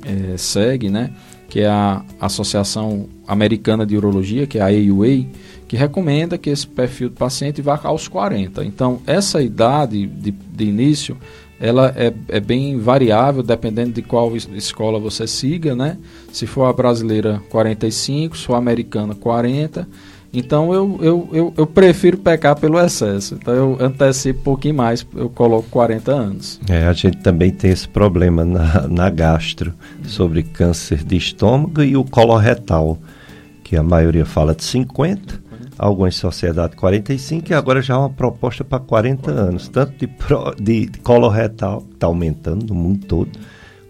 é, segue, né, que é a Associação Americana de Urologia, que é a AUA, que recomenda que esse perfil do paciente vá aos 40. Então, essa idade de, de início, ela é, é, bem variável, dependendo de qual escola você siga, né? Se for a brasileira, 45, se for a americana, 40. Então, eu, eu, eu, eu prefiro pecar pelo excesso. Então, eu antecipo um pouquinho mais, eu coloco 40 anos. É, a gente também tem esse problema na, na gastro, sobre câncer de estômago e o coloretal, que a maioria fala de 50 algumas sociedades 45 e agora já há uma proposta para 40 anos, tanto de, pro, de, de coloretal, que está aumentando no mundo todo,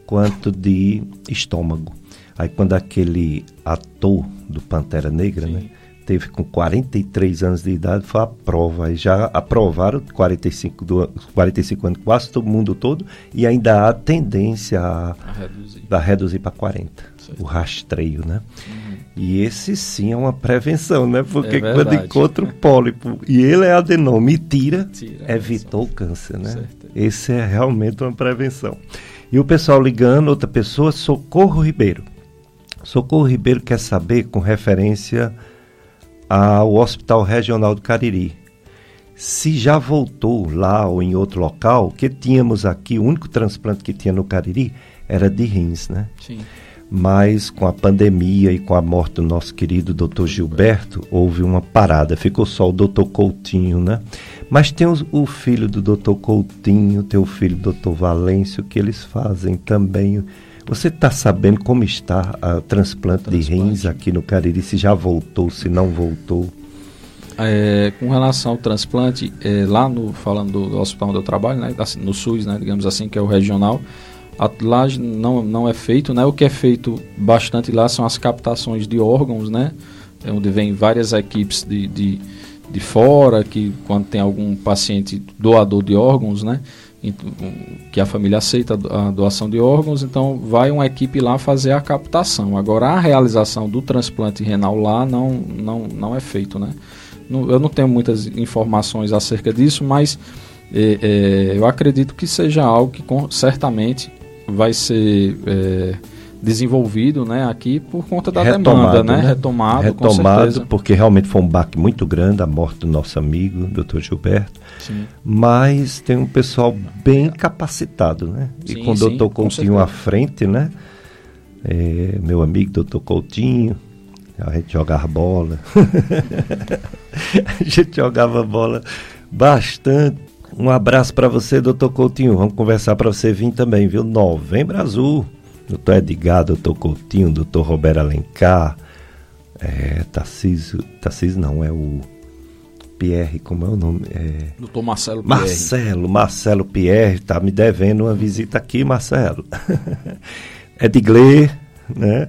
quanto de estômago. Aí quando aquele ator do Pantera Negra, né, teve com 43 anos de idade, foi a prova. Aí já aprovaram 45, do, 45 anos quase todo mundo todo e ainda há tendência a, a reduzir, reduzir para 40. O rastreio, né? Uhum. E esse sim é uma prevenção, né? Porque é quando encontra o pólipo e ele é adenoma e tira, tira evitou o câncer, né? Esse é realmente uma prevenção. E o pessoal ligando, outra pessoa, Socorro Ribeiro. Socorro Ribeiro quer saber com referência ao Hospital Regional do Cariri. Se já voltou lá ou em outro local, que tínhamos aqui, o único transplante que tinha no Cariri era de rins, né? Sim mas com a pandemia e com a morte do nosso querido doutor Gilberto, houve uma parada, ficou só o doutor Coutinho, né? Mas tem o, o filho do doutor Coutinho, tem o filho do doutor Valêncio, que eles fazem também. Você está sabendo como está o transplante, transplante, de rins aqui no Cariri? Se já voltou, se não voltou? É, com relação ao transplante, é, lá no falando do, do, hospital onde eu trabalho, né, no SUS, né, digamos assim, que é o regional, lá não, não é feito, né? O que é feito bastante lá são as captações de órgãos, né? É onde vem várias equipes de, de, de fora, que quando tem algum paciente doador de órgãos, né? que a família aceita a doação de órgãos, então vai uma equipe lá fazer a captação. Agora a realização do transplante renal lá não, não, não é feito, né? eu não tenho muitas informações acerca disso, mas é, é, eu acredito que seja algo que com, certamente vai ser é, desenvolvido né, aqui por conta da Retomado, demanda, né? né? Retomado, Retomado porque realmente foi um baque muito grande a morte do nosso amigo, Dr. Gilberto. Sim. Mas tem um pessoal bem capacitado, né? Sim, e com o Dr. Coutinho à frente, né? É, meu amigo Dr. Coutinho, a gente jogava bola. a gente jogava bola bastante. Um abraço para você, doutor Coutinho. Vamos conversar para você vir também, viu? Novembro Azul. Doutor Edgar, doutor Coutinho, doutor Roberto Alencar, é, Tarcísio, Tarcísio não, é o Pierre, como é o nome? É... Doutor Marcelo Pierre. Marcelo, Marcelo Pierre, tá me devendo uma visita aqui, Marcelo. Edgley, né?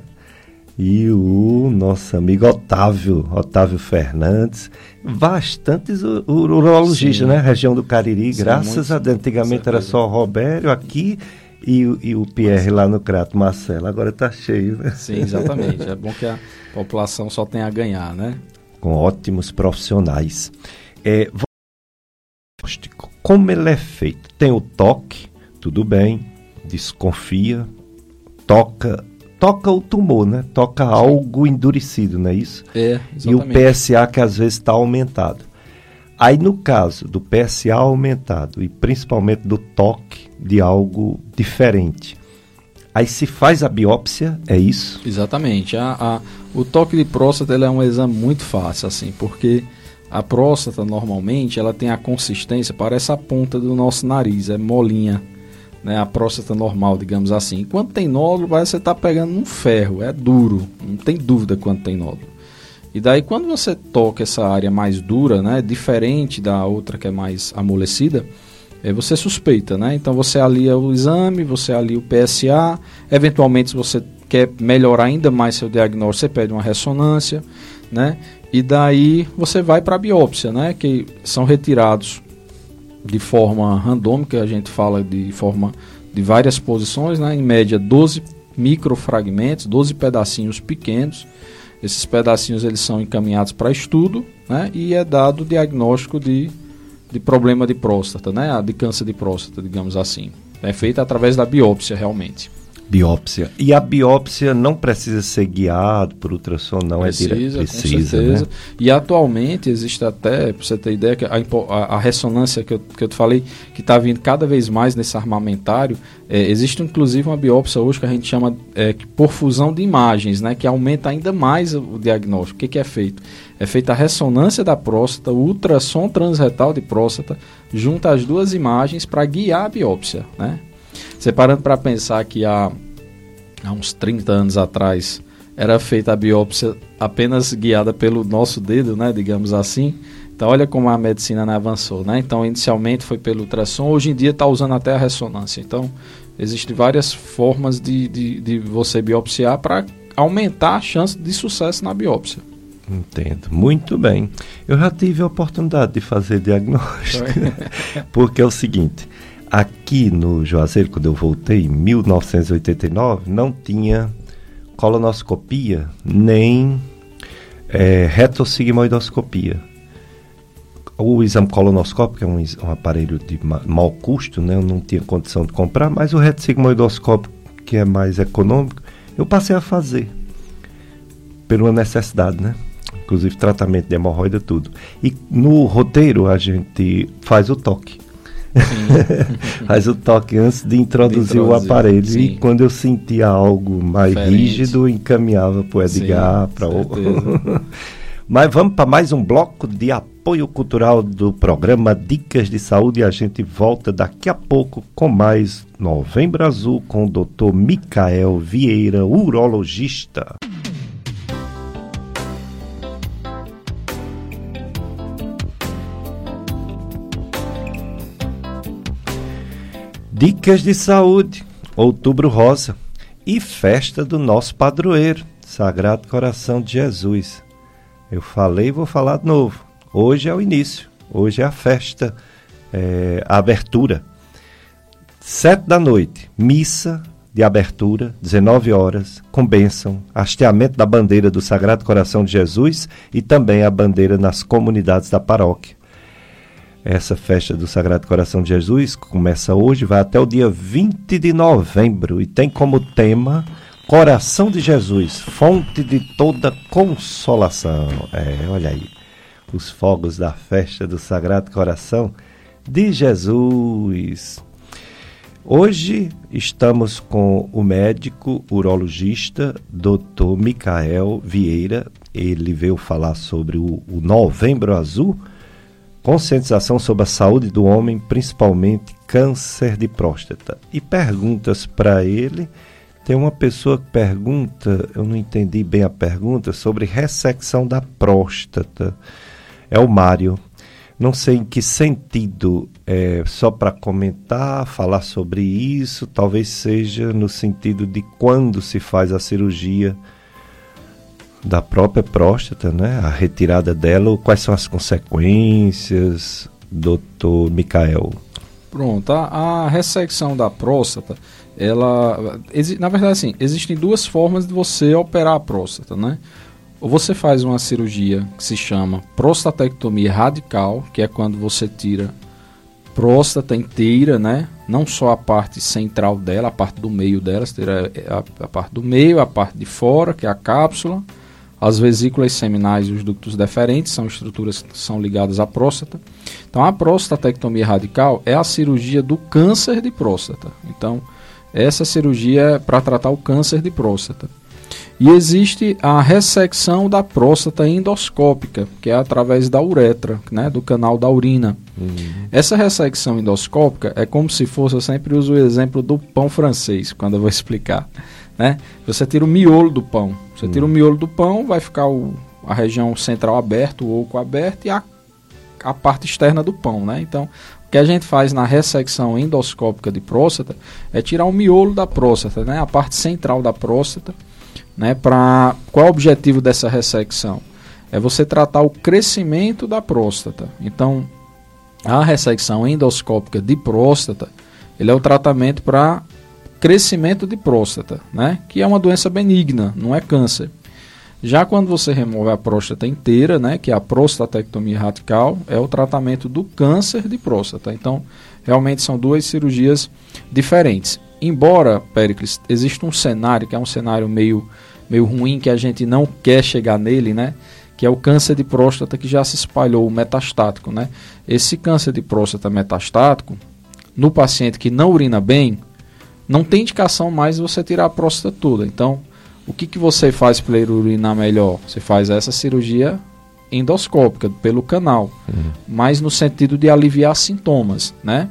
E o nosso amigo Otávio, Otávio Fernandes, bastantes urologistas, né? Região do Cariri, Sim, graças a Deus. Antigamente era só o Robério aqui e, e o Pierre lá no Crato, Marcelo. Agora está cheio, né? Sim, exatamente. é bom que a população só tenha a ganhar, né? Com ótimos profissionais. É, como ele é feito? Tem o toque, tudo bem, desconfia, toca toca o tumor, né? Toca algo endurecido, não é isso? É, exatamente. E o PSA que às vezes está aumentado. Aí no caso do PSA aumentado e principalmente do toque de algo diferente, aí se faz a biópsia, é isso? Exatamente. A, a, o toque de próstata é um exame muito fácil, assim, porque a próstata normalmente ela tem a consistência, parece a ponta do nosso nariz, é molinha né, a próstata normal, digamos assim. Enquanto tem nódulo, você estar tá pegando um ferro, é duro, não tem dúvida quando tem nódulo. E daí quando você toca essa área mais dura, né, diferente da outra que é mais amolecida, é, você suspeita, né? Então você alia o exame, você alia o PSA, eventualmente se você quer melhorar ainda mais seu diagnóstico, você pede uma ressonância, né? E daí você vai para a biópsia, né? Que são retirados de forma randômica, a gente fala de forma de várias posições, né? em média 12 microfragmentos, 12 pedacinhos pequenos. Esses pedacinhos eles são encaminhados para estudo né? e é dado o diagnóstico de, de problema de próstata, né? de câncer de próstata, digamos assim. É feita através da biópsia realmente. Biópsia. E a biópsia não precisa ser guiado por ultrassom, não precisa, é direto. Precisa, com certeza. Né? E atualmente existe até, para você ter ideia, que a, a, a, ressonância que eu, que eu te falei, que está vindo cada vez mais nesse armamentário, é, existe inclusive uma biópsia hoje que a gente chama é, por fusão de imagens, né, que aumenta ainda mais o, diagnóstico. O que, que é feito? É feita a ressonância da próstata, o ultrassom transretal de próstata, junta as duas imagens para guiar a biópsia, né? Você parando para pensar que há, há uns 30 anos atrás era feita a biópsia apenas guiada pelo nosso dedo, né, digamos assim. Então olha como a medicina avançou, né? Então inicialmente foi pelo ultrassom, hoje em dia está usando até a ressonância. Então existem várias formas de, de, de você biopsiar para aumentar a chance de sucesso na biópsia. Entendo. Muito bem. Eu já tive a oportunidade de fazer diagnóstico. porque é o seguinte, Aqui no Juazeiro, quando eu voltei, em 1989, não tinha colonoscopia nem é, retossigmoidoscopia. O exame colonoscópico é um, um aparelho de ma mau custo, né? eu não tinha condição de comprar, mas o retossigmoidoscópico, que é mais econômico, eu passei a fazer. Uma necessidade, né? Inclusive tratamento de hemorroida, tudo. E no roteiro a gente faz o toque. Faz o toque antes de introduzir, de introduzir o aparelho. Sim. E quando eu sentia algo mais Diferente. rígido, encaminhava para o Edgar, para o. Mas vamos para mais um bloco de apoio cultural do programa Dicas de Saúde e a gente volta daqui a pouco com mais Novembro Azul com o Dr. Micael Vieira, urologista. Dicas de saúde, Outubro Rosa e festa do nosso padroeiro, Sagrado Coração de Jesus. Eu falei e vou falar de novo. Hoje é o início, hoje é a festa, é, a abertura. Sete da noite, missa de abertura, 19 horas, com bênção, hasteamento da bandeira do Sagrado Coração de Jesus e também a bandeira nas comunidades da paróquia. Essa festa do Sagrado Coração de Jesus começa hoje, vai até o dia 20 de novembro e tem como tema Coração de Jesus, fonte de toda consolação. É, olha aí, os fogos da festa do Sagrado Coração de Jesus. Hoje estamos com o médico urologista Dr. Micael Vieira. Ele veio falar sobre o, o Novembro Azul, conscientização sobre a saúde do homem, principalmente câncer de próstata. E perguntas para ele. Tem uma pessoa que pergunta, eu não entendi bem a pergunta, sobre ressecção da próstata. É o Mário. Não sei em que sentido, é, só para comentar, falar sobre isso, talvez seja no sentido de quando se faz a cirurgia da própria próstata, né? A retirada dela, quais são as consequências, doutor Micael? Pronto, a, a ressecção da próstata, ela, na verdade, assim, existem duas formas de você operar a próstata, né? Ou você faz uma cirurgia que se chama prostatectomia radical, que é quando você tira próstata inteira, né? Não só a parte central dela, a parte do meio dela, você tira a, a parte do meio, a parte de fora, que é a cápsula, as vesículas seminais e os ductos deferentes, são estruturas que são ligadas à próstata. Então, a prostatectomia radical é a cirurgia do câncer de próstata. Então, essa cirurgia é para tratar o câncer de próstata. E existe a ressecção da próstata endoscópica, que é através da uretra, né, do canal da urina. Uhum. Essa ressecção endoscópica é como se fosse, eu sempre uso o exemplo do pão francês, quando eu vou explicar. Né? Você tira o miolo do pão. Você tira o uhum. miolo do pão, vai ficar o, a região central aberta, o oco aberto e a, a parte externa do pão. Né? Então, o que a gente faz na ressecção endoscópica de próstata é tirar o miolo da próstata, né? a parte central da próstata né, pra, qual é o objetivo dessa ressecção? É você tratar o crescimento da próstata. Então, a ressecção endoscópica de próstata, ele é o tratamento para crescimento de próstata, né? Que é uma doença benigna, não é câncer. Já quando você remove a próstata inteira, né, que é a prostatectomia radical, é o tratamento do câncer de próstata. Então, realmente são duas cirurgias diferentes embora, Pericles, exista um cenário que é um cenário meio, meio ruim, que a gente não quer chegar nele, né? Que é o câncer de próstata que já se espalhou, o metastático, né? Esse câncer de próstata metastático, no paciente que não urina bem, não tem indicação mais de você tirar a próstata toda. Então, o que, que você faz para ele urinar melhor? Você faz essa cirurgia endoscópica pelo canal, uhum. mas no sentido de aliviar sintomas, né?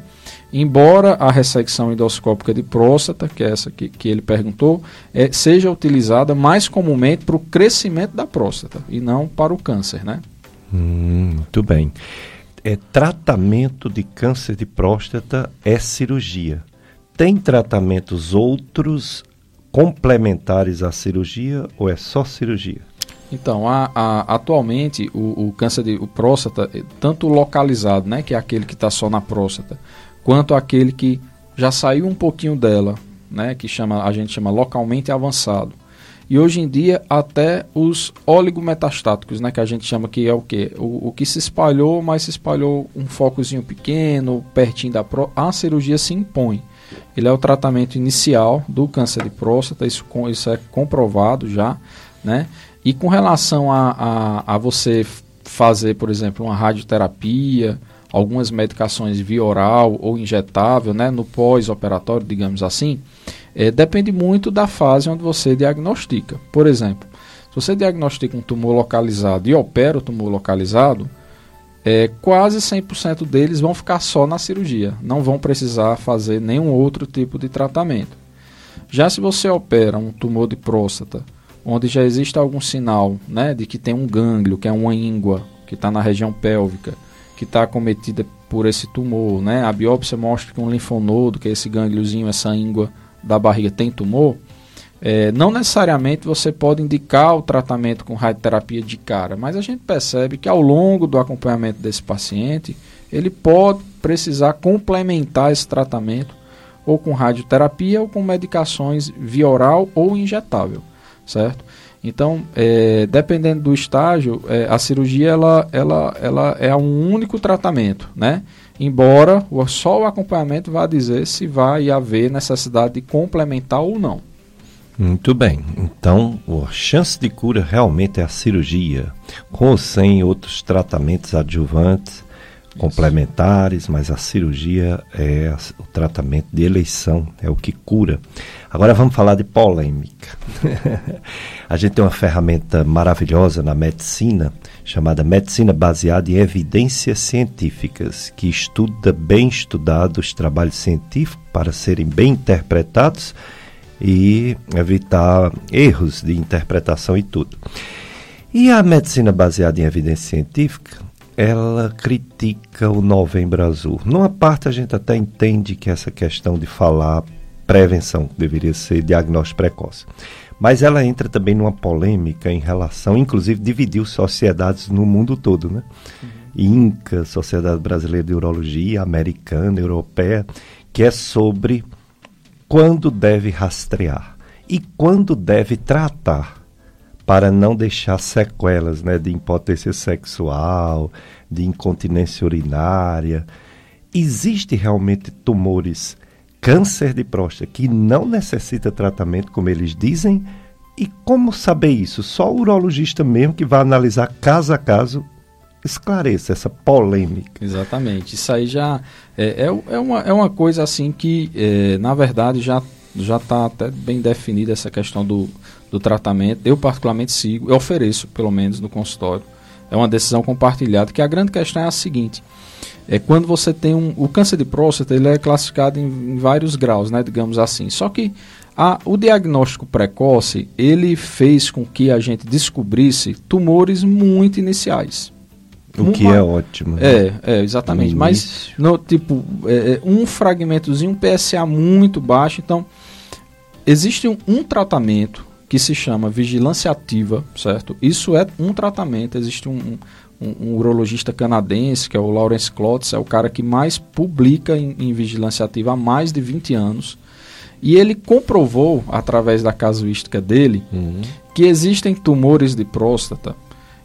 Embora a ressecção endoscópica de próstata, que é essa que, que ele perguntou, é, seja utilizada mais comumente para o crescimento da próstata e não para o câncer, né? Hum, muito bem. É, tratamento de câncer de próstata é cirurgia. Tem tratamentos outros complementares à cirurgia ou é só cirurgia? Então, a, a, atualmente o, o, câncer de o próstata, tanto localizado, né, que é aquele que está só na próstata, quanto aquele que já saiu um pouquinho dela, né, que chama, a gente chama localmente avançado. E hoje em dia até os oligometastáticos, né, que a gente chama que é o que o, o, que se espalhou, mas se espalhou um focozinho pequeno, pertinho da próstata, a cirurgia se impõe. Ele é o tratamento inicial do câncer de próstata, isso, isso é comprovado já, né? E com relação a, a, a você fazer, por exemplo, uma radioterapia, algumas medicações via oral ou injetável, né, no pós-operatório, digamos assim, é, depende muito da fase onde você diagnostica. Por exemplo, se você diagnostica um tumor localizado e opera o tumor localizado, é, quase 100% deles vão ficar só na cirurgia, não vão precisar fazer nenhum outro tipo de tratamento. Já se você opera um tumor de próstata, onde já existe algum sinal né, de que tem um gânglio, que é uma íngua, que está na região pélvica, que está acometida por esse tumor, né? A biópsia mostra que um linfonodo, que é esse gângliozinho, essa íngua da barriga, tem tumor. É, não necessariamente você pode indicar o tratamento com radioterapia de cara, mas a gente percebe que ao longo do acompanhamento desse paciente, ele pode precisar complementar esse tratamento ou com radioterapia ou com medicações via oral ou injetável, certo? Então, é, dependendo do estágio, é, a cirurgia ela, ela, ela é um único tratamento, né? Embora só o acompanhamento vá dizer se vai haver necessidade de complementar ou não. Muito bem. Então, a chance de cura realmente é a cirurgia, com ou sem outros tratamentos adjuvantes complementares, mas a cirurgia é o tratamento de eleição, é o que cura. Agora vamos falar de polêmica. a gente tem uma ferramenta maravilhosa na medicina, chamada medicina baseada em evidências científicas, que estuda bem estudados os trabalhos científicos para serem bem interpretados e evitar erros de interpretação e tudo. E a medicina baseada em evidência científica, ela critica o Novembro Azul. Numa parte a gente até entende que essa questão de falar prevenção deveria ser diagnóstico precoce. Mas ela entra também numa polêmica em relação, inclusive dividiu sociedades no mundo todo, né? Uhum. INCA, Sociedade Brasileira de Urologia, americana, europeia, que é sobre quando deve rastrear e quando deve tratar para não deixar sequelas né, de impotência sexual, de incontinência urinária. Existe realmente tumores, câncer de próstata, que não necessita tratamento, como eles dizem? E como saber isso? Só o urologista mesmo que vai analisar caso a caso esclareça essa polêmica. Exatamente. Isso aí já é, é, é, uma, é uma coisa assim que, é, na verdade, já já está até bem definida essa questão do, do tratamento. Eu particularmente sigo, eu ofereço, pelo menos no consultório. É uma decisão compartilhada, que a grande questão é a seguinte. É quando você tem um. O câncer de próstata ele é classificado em, em vários graus, né, digamos assim. Só que a, o diagnóstico precoce ele fez com que a gente descobrisse tumores muito iniciais. O uma, que é ótimo. Né? É, é, exatamente. Mas, no, tipo, é, é, um fragmentozinho, um PSA muito baixo. Então, existe um, um, tratamento que se chama vigilância ativa, certo? Isso é um tratamento. Existe um, um, um urologista canadense, que é o Lawrence Klotz, é o cara que mais publica em, em vigilância ativa há mais de 20 anos. E ele comprovou, através da casuística dele, uhum. que existem tumores de próstata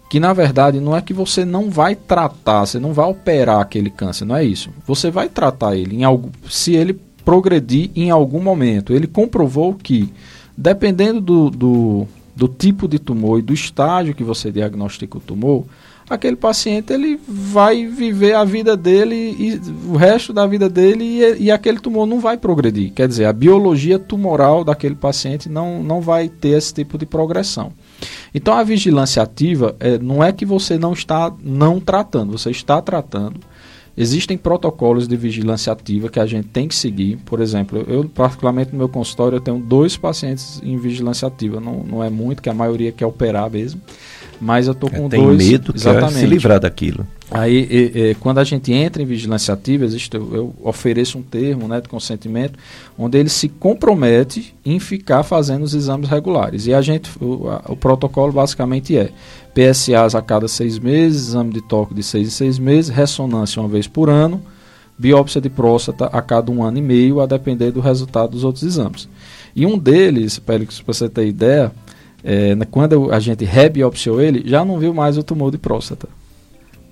que na verdade não é que você não vai tratar, você não vai operar aquele câncer, não é isso. Você vai tratar ele em algo, se ele progredir em algum momento. Ele comprovou que, dependendo do, do, do tipo de tumor e do estágio que você diagnostica o tumor, aquele paciente ele vai viver a vida dele e o resto da vida dele e, e, aquele tumor não vai progredir. Quer dizer, a biologia tumoral daquele paciente não, não vai ter esse tipo de progressão. Então a vigilância ativa é, não é que você não está não tratando, você está tratando. Existem protocolos de vigilância ativa que a gente tem que seguir. Por exemplo, eu particularmente no meu consultório eu tenho dois pacientes em vigilância ativa. Não, não é muito, que a maioria quer operar mesmo. Mas eu tô com é, tem dois. Tem medo, exatamente. quer se livrar daquilo. Aí, e, e, quando a gente entra em vigilância ativa, existe, eu, eu, ofereço um termo né, de consentimento, onde ele se compromete em ficar fazendo os exames regulares. E a gente, o, a, o protocolo basicamente é PSAs a cada seis meses, exame de toque de seis em seis meses, ressonância uma vez por ano, biópsia de próstata a cada um ano e meio, a depender do resultado dos outros exames. E um deles, para você ter ideia, é, quando a gente rebiopsiou ele, já não viu mais o tumor de próstata.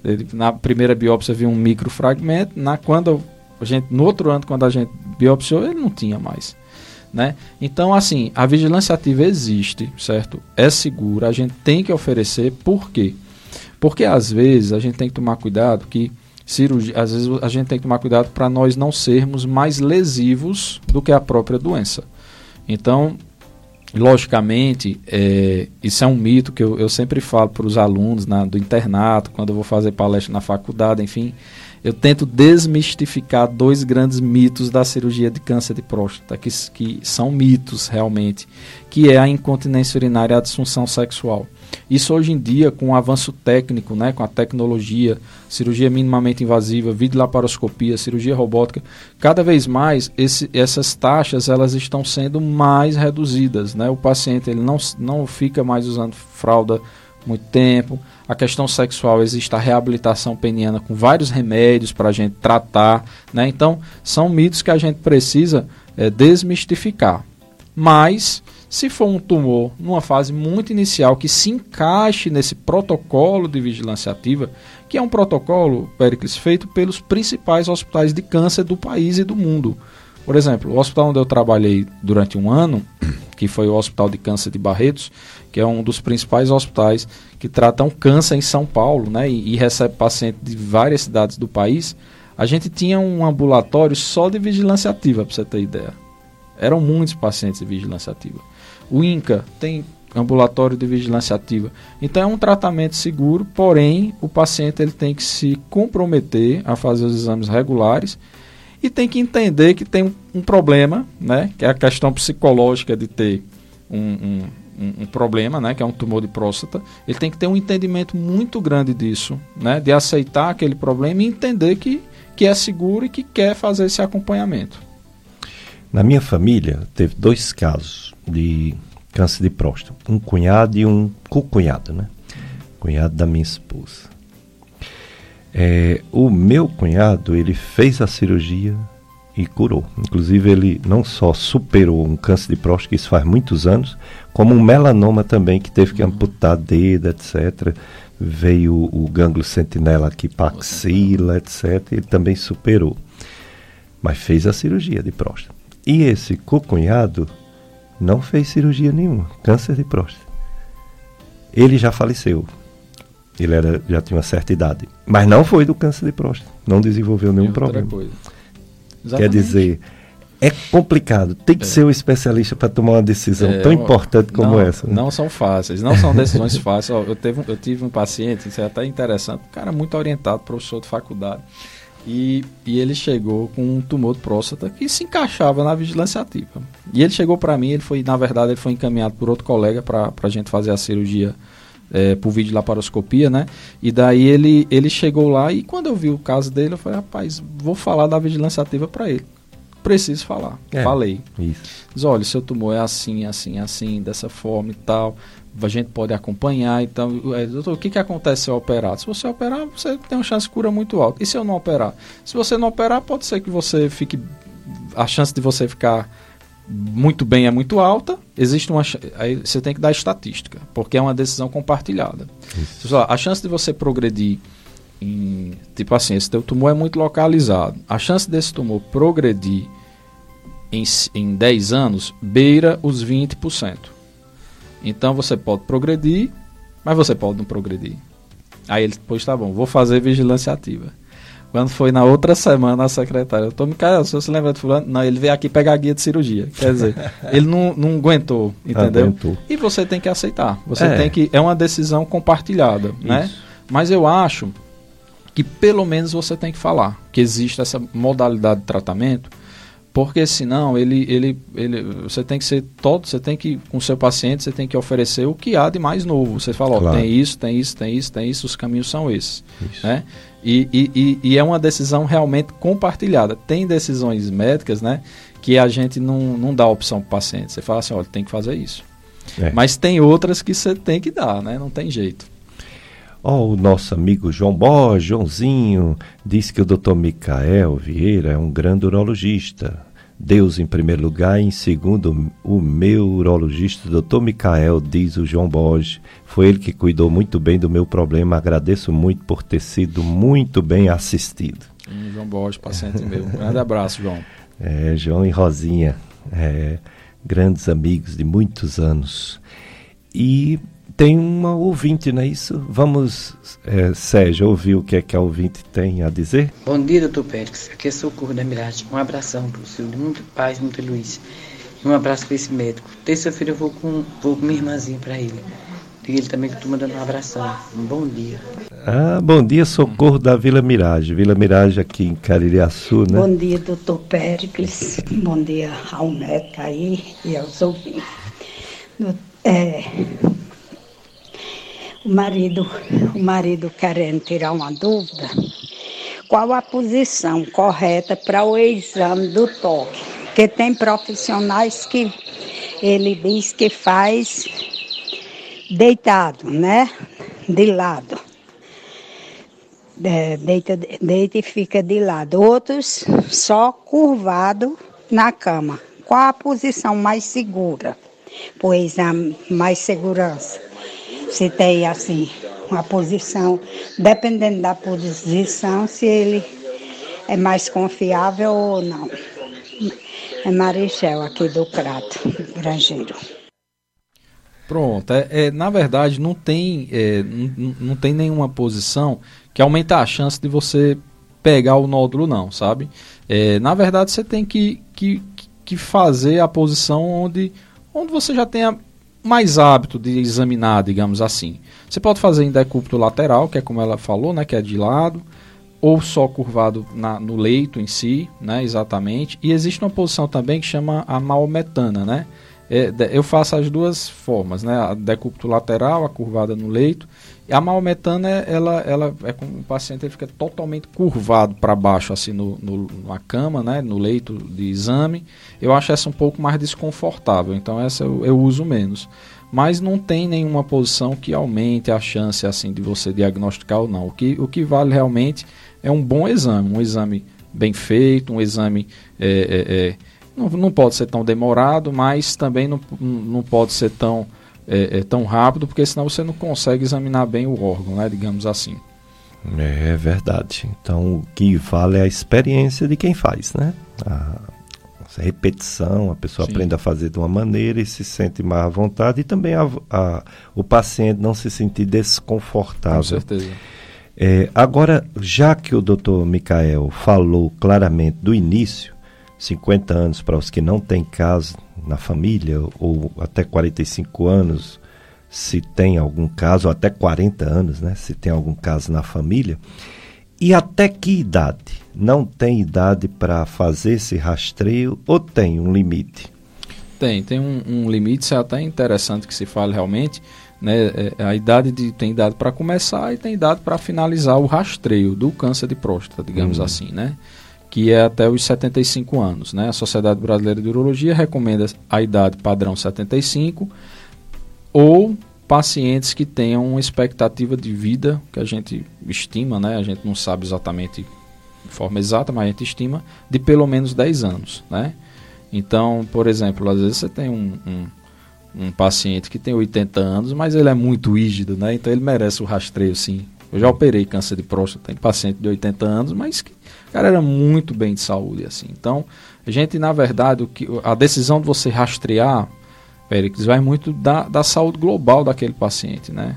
Ele, na primeira biópsia viu um microfragmento, na quando a gente no outro ano quando a gente biopsiou ele não tinha mais, né? Então assim, a vigilância ativa existe, certo? É segura, a gente tem que oferecer, por quê? Porque às vezes a gente tem que tomar cuidado que cirurgia, às vezes a gente tem que tomar cuidado para nós não sermos mais lesivos do que a própria doença. Então, Logicamente, é, isso é um mito que eu, eu sempre falo para os alunos na, do internato, quando eu vou fazer palestra na faculdade, enfim. Eu tento desmistificar dois grandes mitos da cirurgia de câncer de próstata, que, que são mitos realmente, que é a incontinência urinária e a disfunção sexual. Isso hoje em dia, com o avanço técnico, né, com a tecnologia, cirurgia minimamente invasiva, videolaparoscopia, cirurgia robótica, cada vez mais esse, essas taxas elas estão sendo mais reduzidas. Né? O paciente ele não, não fica mais usando fralda muito tempo. A questão sexual existe a reabilitação peniana com vários remédios para a gente tratar. Né? Então, são mitos que a gente precisa é, desmistificar. Mas, se for um tumor numa fase muito inicial que se encaixe nesse protocolo de vigilância ativa, que é um protocolo, Pericles, feito pelos principais hospitais de câncer do país e do mundo. Por exemplo, o hospital onde eu trabalhei durante um ano, que foi o Hospital de Câncer de Barretos, que é um dos principais hospitais que tratam câncer em São Paulo, né, e, e recebe pacientes de várias cidades do país, a gente tinha um ambulatório só de vigilância ativa, para você ter ideia. Eram muitos pacientes de vigilância ativa. O INCA tem ambulatório de vigilância ativa. Então é um tratamento seguro, porém o paciente ele tem que se comprometer a fazer os exames regulares e tem que entender que tem um, problema, né, que é a questão psicológica de ter um, um, um, problema, né, que é um tumor de próstata. Ele tem que ter um entendimento muito grande disso, né, de aceitar aquele problema e entender que, que é seguro e que quer fazer esse acompanhamento. Na minha família, teve dois casos de câncer de próstata. Um cunhado e um co-cunhado, né? Cunhado da minha esposa. É, o meu cunhado, ele fez a cirurgia e curou. Inclusive, ele não só superou um câncer de próstata, que isso faz muitos anos, como um melanoma também, que teve que uhum. amputar dedo, etc. Veio o, o gânglio sentinela aqui para axila, etc. Ele também superou. Mas fez a cirurgia de próstata. E esse cocunhado não fez cirurgia nenhuma, câncer de próstata. Ele já faleceu. Ele era, já tinha uma certa idade. Mas não foi do câncer de próstata. Não desenvolveu nenhum problema. Quer dizer, é complicado. Tem que é. ser um especialista para tomar uma decisão é, tão importante como não, essa. Né? Não são fáceis, não são decisões fáceis. Eu, teve, eu tive um paciente, isso é até interessante, um cara muito orientado, professor de faculdade. E, e ele chegou com um tumor de próstata que se encaixava na vigilância ativa. E ele chegou para mim, ele foi, na verdade, ele foi encaminhado por outro colega para a gente fazer a cirurgia é, por vídeo laparoscopia, né? E daí ele, ele chegou lá e quando eu vi o caso dele, eu falei, rapaz, vou falar da vigilância ativa para ele. Preciso falar. É, Falei. Isso. Diz, olha, seu tumor é assim, assim, assim, dessa forma e tal a gente pode acompanhar. Então, é, doutor, o que, que acontece se eu operar? Se você operar, você tem uma chance de cura muito alta. E se eu não operar? Se você não operar, pode ser que você fique. A chance de você ficar muito bem é muito alta. Existe uma. Aí você tem que dar estatística, porque é uma decisão compartilhada. A chance de você progredir. Em, tipo assim, esse teu tumor é muito localizado. A chance desse tumor progredir em, em 10 anos beira os 20%. Então você pode progredir, mas você pode não progredir. Aí ele, pois tá bom, vou fazer vigilância ativa. Quando foi na outra semana, a secretária, eu tô me se você lembra de fulano? Não, ele veio aqui pegar a guia de cirurgia. Quer dizer, ele não, não aguentou, entendeu? Aguentou. E você tem que aceitar. Você é. tem que. É uma decisão compartilhada, né? Isso. né? Mas eu acho que pelo menos você tem que falar que existe essa modalidade de tratamento porque senão ele, ele, ele, você tem que ser todo, você tem que com o seu paciente você tem que oferecer o que há de mais novo. Você fala, claro. ó, tem isso, tem isso, tem isso, tem isso, os caminhos são esses, isso. né? E, e, e, e, é uma decisão realmente compartilhada. Tem decisões médicas, né, que a gente não, não dá opção para o paciente. Você fala assim, olha, tem que fazer isso. É. Mas tem outras que você tem que dar, né? Não tem jeito. Oh, o nosso amigo João Borges, Joãozinho, diz que o Dr. Micael Vieira é um grande urologista. Deus em primeiro lugar, e em segundo, o meu urologista, Dr. Micael, diz o João Borges. Foi ele que cuidou muito bem do meu problema. Agradeço muito por ter sido muito bem assistido. Hum, João Borges, paciente meu. Um grande abraço, João. É, João e Rosinha, é, grandes amigos de muitos anos. E tem uma ouvinte, não é isso? Vamos, é, Sérgio, ouvir o que é que a ouvinte tem a dizer? Bom dia, doutor Pérez. Aqui é Socorro da Miragem. Um abração para o senhor, de muita paz, muita luz. E um abraço para esse médico. Terça-feira eu vou com, vou com minha irmãzinha para ele. E ele também que estou mandando um abração. Um bom dia. Ah, bom dia, Socorro da Vila Miragem. Vila Miragem aqui em Caririaçu, né? Bom dia, doutor Péricles. Bom dia ao neto aí e aos ouvintes. É, O marido, o marido querendo tirar uma dúvida, qual a posição correta para o exame do toque? Porque tem profissionais que ele diz que faz deitado, né? De lado. É, deita, deita e fica de lado. Outros só curvado na cama. Qual a posição mais segura? Pois há mais segurança. Se tem assim, uma posição, dependendo da posição, se ele é mais confiável ou não. É Marichel aqui do Crato, Grangeiro. Pronto, é, é, na verdade não tem, é, não, tem nenhuma posição que aumenta a chance de você pegar o nódulo não, sabe? É, na verdade você tem que, que, que fazer a posição onde, onde você já tenha mais hábito de examinar, digamos assim. Você pode fazer em decúbito lateral, que é como ela falou, né, que é de lado, ou só curvado na, no leito em si, né, exatamente. E existe uma posição também que chama a maometana, né? É, eu faço as duas formas, né? A decúbito lateral, a curvada no leito. E a maometana, ela, ela é como o paciente ele fica totalmente curvado para baixo, assim, no, no, na cama, né? No leito de exame. Eu acho essa um pouco mais desconfortável, então essa eu, eu uso menos. Mas não tem nenhuma posição que aumente a chance, assim, de você diagnosticar ou não. O que, o que vale realmente é um bom exame, um exame bem feito, um exame... É, é, é não, não pode ser tão demorado, mas também não, não pode ser tão, é, é, tão rápido, porque senão você não consegue examinar bem o órgão, né, digamos assim. É, é verdade. Então, o que vale é a experiência de quem faz, né? A, a repetição, a pessoa Sim. aprende a fazer de uma maneira e se sente mais à vontade e também a, a, o paciente não se sentir desconfortável. Com certeza. É, agora, já que o doutor Micael falou claramente do início, 50 anos para os que não têm caso na família, ou até 45 anos, se tem algum caso, ou até 40 anos, né, se tem algum caso na família. E até que idade? Não tem idade para fazer esse rastreio ou tem um limite? Tem, tem um, um limite, isso é até interessante que se fale realmente. Né, é, a idade de, tem idade para começar e tem idade para finalizar o rastreio do câncer de próstata, digamos uhum. assim, né? Que é até os 75 anos. Né? A Sociedade Brasileira de Urologia recomenda a idade padrão 75 ou pacientes que tenham uma expectativa de vida que a gente estima, né? a gente não sabe exatamente de forma exata, mas a gente estima de pelo menos 10 anos. Né? Então, por exemplo, às vezes você tem um, um, um paciente que tem 80 anos, mas ele é muito rígido, né? então ele merece o rastreio sim. Eu já operei câncer de próstata em paciente de 80 anos, mas que cara era muito bem de saúde, assim. Então, a gente, na verdade, o que, a decisão de você rastrear, Péricles, vai muito da, da saúde global daquele paciente, né?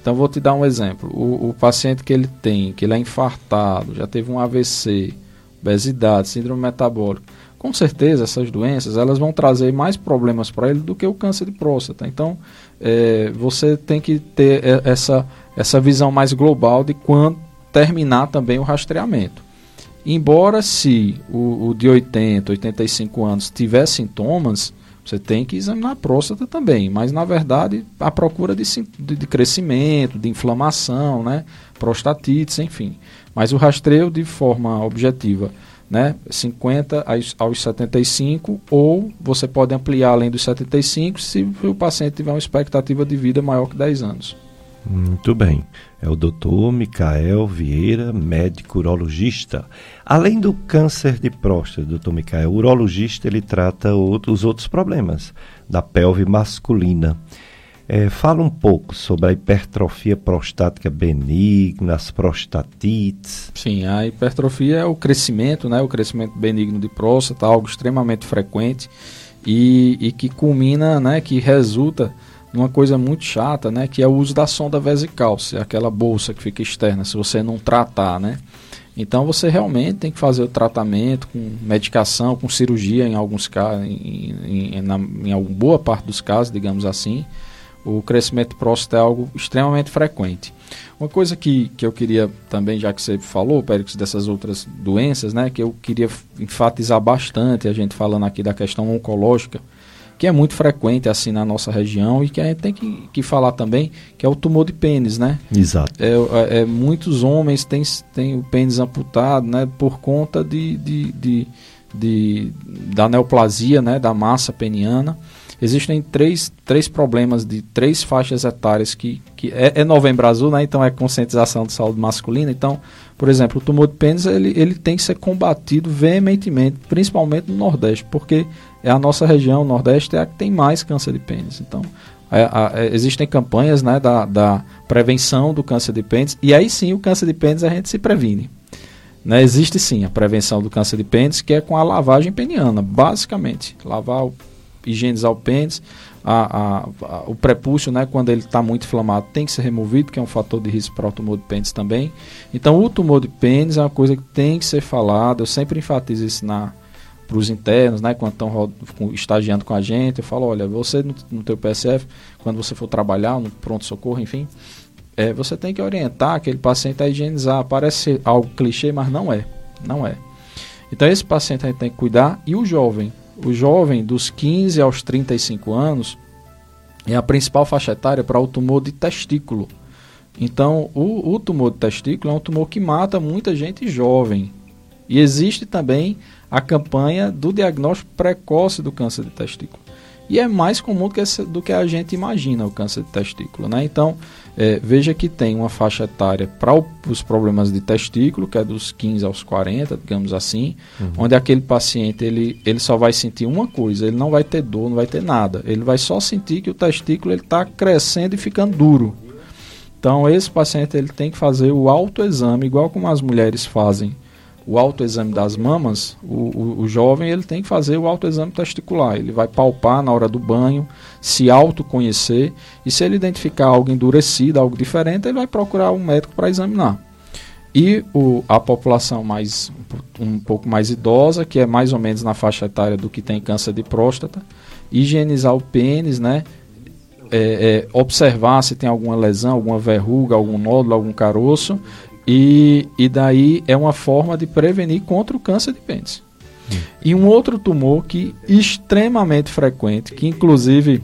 Então, vou te dar um exemplo. O, o paciente que ele tem, que ele é infartado, já teve um AVC, obesidade, síndrome metabólica, com certeza essas doenças elas vão trazer mais problemas para ele do que o câncer de próstata. Então, é, você tem que ter essa, essa visão mais global de quando terminar também o rastreamento. Embora se o, o de 80, 85 anos tiver sintomas, você tem que examinar a próstata também, mas na verdade a procura de, de, de crescimento, de inflamação, né, prostatites, enfim. Mas o rastreio de forma objetiva, né, 50 aos, aos 75, ou você pode ampliar além dos 75 se o paciente tiver uma expectativa de vida maior que 10 anos. Muito bem. É o doutor Micael Vieira, médico urologista. Além do câncer de próstata, doutor Micael, o urologista ele trata outros, outros problemas da pelve masculina. É, fala um pouco sobre a hipertrofia prostática benigna, as prostatites. Sim, a hipertrofia é o crescimento, né, o crescimento benigno de próstata, algo extremamente frequente e, e que culmina, né, que resulta numa coisa muito chata, né, que é o uso da sonda vesical, se é aquela bolsa que fica externa, se você não tratar, né? Então você realmente tem que fazer o tratamento com medicação, com cirurgia em alguns casos, em, em, em alguma boa parte dos casos, digamos assim. O crescimento próstata é algo extremamente frequente. Uma coisa que, que eu queria também, já que você falou, Périx, dessas outras doenças, né, que eu queria enfatizar bastante, a gente falando aqui da questão oncológica, que é muito frequente assim na nossa região e que a gente tem que, que falar também, que é o tumor de pênis, né? Exato. É, é, é muitos homens têm, têm o pênis amputado, né? Por conta de, de, de, de da neoplasia, né? Da massa peniana. Existem três, três problemas de três faixas etárias que, que é, é novembro azul, né? Então é conscientização de saúde masculina. Então, por exemplo, o tumor de pênis ele, ele tem que ser combatido veementemente, principalmente no Nordeste, porque é a nossa região, o Nordeste, é a que tem mais câncer de pênis. Então, é, é, existem campanhas né, da, da prevenção do câncer de pênis, e aí sim o câncer de pênis a gente se previne. Né, existe sim a prevenção do câncer de pênis, que é com a lavagem peniana, basicamente. Lavar o higienizar o pênis. A, o prepúcio, né, quando ele está muito inflamado, tem que ser removido, que é um fator de risco para o tumor de pênis também. Então, o tumor de pênis é uma coisa que tem que ser falada. Eu sempre enfatizo isso na para os internos, né, quando estão estagiando com a gente, eu falo, olha, você no, no teu PSF, quando você for trabalhar no pronto-socorro, enfim, é, você tem que orientar aquele paciente a higienizar. Parece algo clichê, mas não é. Não é. Então esse paciente a gente tem que cuidar e o jovem o jovem dos 15 aos 35 anos é a principal faixa etária para o tumor de testículo. Então, o, o, tumor de testículo é um tumor que mata muita gente jovem. E existe também a campanha do diagnóstico precoce do câncer de testículo. E é mais comum do que, do que a gente imagina o câncer de testículo. Né? Então, é, veja que tem uma faixa etária para os problemas de testículo, que é dos 15 aos 40, digamos assim, uhum. onde aquele paciente ele, ele só vai sentir uma coisa, ele não vai ter dor, não vai ter nada. Ele vai só sentir que o testículo está crescendo e ficando duro. Então, esse paciente ele tem que fazer o autoexame, igual como as mulheres fazem o autoexame das mamas, o, o, o, jovem ele tem que fazer o autoexame testicular. Ele vai palpar na hora do banho, se autoconhecer e se ele identificar algo endurecido, algo diferente, ele vai procurar um médico para examinar. E o, a população mais um pouco mais idosa, que é mais ou menos na faixa etária do que tem câncer de próstata, higienizar o pênis, né? É, é, observar se tem alguma lesão, alguma verruga, algum nódulo, algum caroço e, e daí é uma forma de prevenir contra o câncer de pênis. Hum. E um outro tumor que extremamente frequente, que inclusive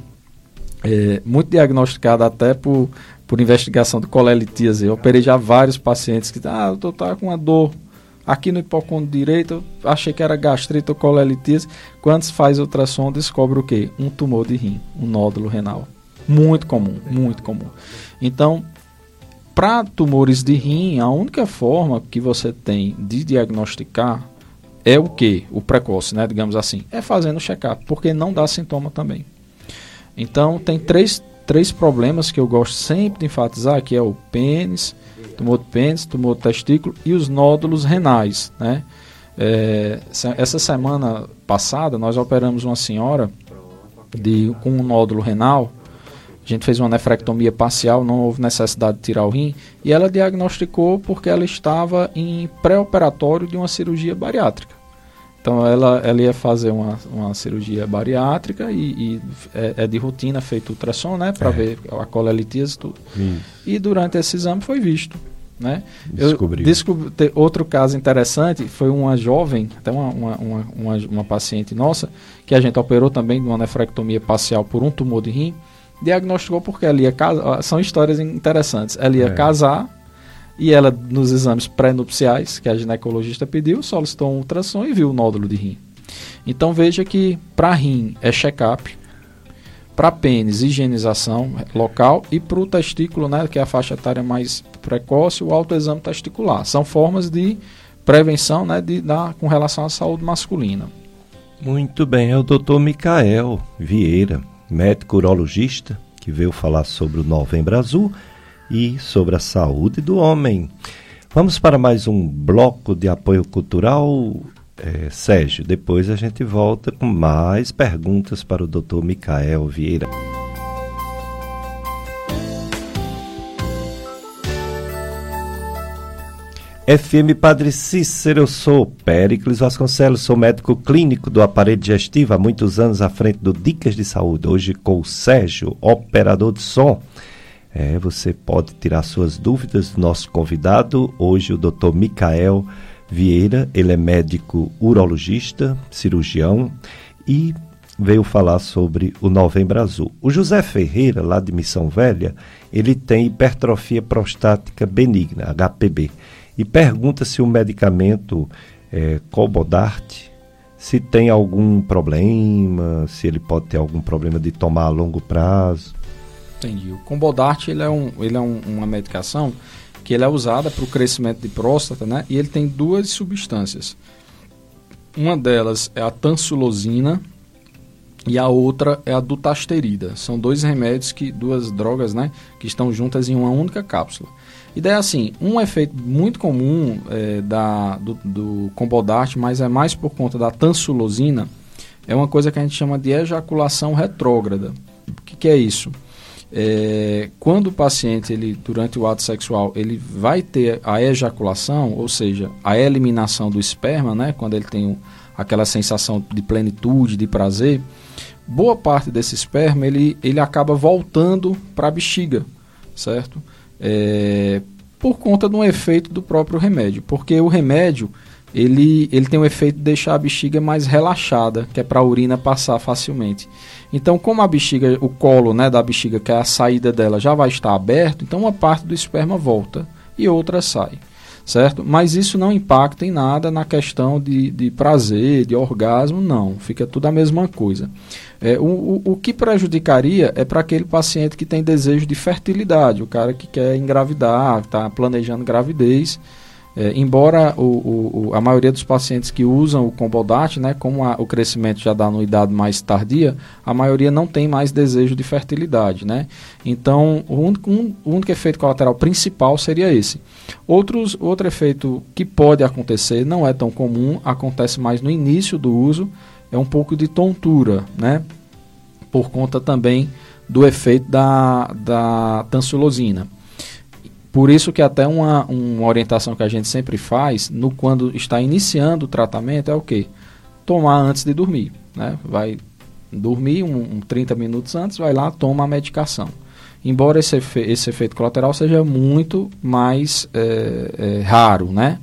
é muito diagnosticado até por, por investigação de colelitíase. Eu operei já vários pacientes que, ah, eu tô com uma dor aqui no hipocôndrio direito, eu achei que era gastrite ou colelitíase. Quando se faz ultrassom, descobre o quê? Um tumor de rim, um nódulo renal. Muito comum, muito comum. Então, para tumores de rim, a única forma que você tem de diagnosticar é o que? O precoce, né? Digamos assim. É fazendo check-up, porque não dá sintoma também. Então, tem três, três problemas que eu gosto sempre de enfatizar, que é o pênis, tumor de pênis, tumor de testículo e os nódulos renais, né? É, essa semana passada, nós operamos uma senhora de, com um nódulo renal a gente fez uma nefrectomia parcial, não houve necessidade de tirar o rim, e ela diagnosticou porque ela estava em pré-operatório de uma cirurgia bariátrica. Então ela, ela ia fazer uma, uma cirurgia bariátrica e, e é, é, de rotina feito ultrassom, né, para é. ver a colelitíase e tudo. E durante esse exame foi visto. Né? Descobriu. Eu descobri, outro caso interessante foi uma jovem, até uma, uma, uma, uma, uma paciente nossa, que a gente operou também de uma nefrectomia parcial por um tumor de rim diagnosticou porque ela ia casar. São histórias interessantes. Ela ia é. casar e ela, nos exames pré-nupciais que a ginecologista pediu, solicitou um ultrassom e viu o nódulo de rim. Então veja que para rim é check-up, para pênis, higienização local e para o testículo, né, que é a faixa etária mais precoce, o autoexame testicular. São formas de prevenção né, de, da, com relação à saúde masculina. Muito bem, é o doutor Micael Vieira, médico urologista, que veio falar sobre o Novembro Azul e sobre a saúde do homem. Vamos para mais um bloco de apoio cultural, é, Sérgio. Depois a gente volta com mais perguntas para o Dr. Micael Vieira. FM Padre Cícero, eu sou Péricles Vasconcelos, sou médico clínico do aparelho digestivo há muitos anos à frente do Dicas de Saúde, hoje com o Sérgio, operador de som. É, você pode tirar suas dúvidas do nosso convidado, hoje o Dr. Micael Vieira, ele é médico urologista, cirurgião e veio falar sobre o Novembro Azul. O José Ferreira, lá de Missão Velha, ele tem hipertrofia prostática benigna, HPB, e pergunta se o medicamento é, Cobodart, se tem algum problema, se ele pode ter algum problema de tomar a longo prazo. Entendi. O Combodart ele é, um, ele é um, uma medicação que ele é usada para o crescimento de próstata, né? E ele tem duas substâncias. Uma delas é a tansulosina e a outra é a dutasterida. São dois remédios que duas drogas, né, que estão juntas em uma única cápsula. E daí assim, um efeito muito comum é, da, do, do Combodart, mas é mais por conta da tansulosina, é uma coisa que a gente chama de ejaculação retrógrada. O que, que é isso? É, quando o paciente, ele, durante o ato sexual, ele vai ter a ejaculação, ou seja, a eliminação do esperma, né, quando ele tem aquela sensação de plenitude, de prazer, boa parte desse esperma ele, ele acaba voltando para a bexiga, certo? É, por conta de um efeito do próprio remédio, porque o remédio ele, ele tem o efeito de deixar a bexiga mais relaxada, que é para a urina passar facilmente. Então, como a bexiga, o colo né, da bexiga, que é a saída dela, já vai estar aberto, então uma parte do esperma volta e outra sai, certo? Mas isso não impacta em nada na questão de, de prazer, de orgasmo, não. Fica tudo a mesma coisa. É, o, o, o que prejudicaria é para aquele paciente que tem desejo de fertilidade, o cara que quer engravidar, está planejando gravidez é, embora o, o, a maioria dos pacientes que usam o Combodart, né, como a, o crescimento já dá no idade mais tardia, a maioria não tem mais desejo de fertilidade. Né? Então, o único, um, o único efeito colateral principal seria esse. Outros, outro efeito que pode acontecer, não é tão comum, acontece mais no início do uso, é um pouco de tontura, né? por conta também do efeito da, da tansulosina. Por isso que até uma, uma orientação que a gente sempre faz, no quando está iniciando o tratamento, é o quê? Tomar antes de dormir. Né? Vai dormir um, um 30 minutos antes, vai lá, toma a medicação. Embora esse, efe, esse efeito colateral seja muito mais é, é, raro, né?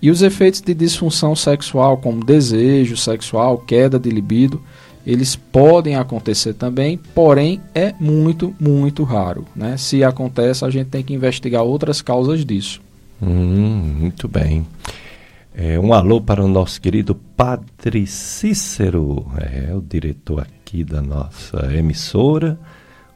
E os efeitos de disfunção sexual, como desejo sexual, queda de libido, eles podem acontecer também, porém é muito, muito raro. Né? Se acontece, a gente tem que investigar outras causas disso. Hum, muito bem. É, um alô para o nosso querido Padre Cícero, é o diretor aqui da nossa emissora,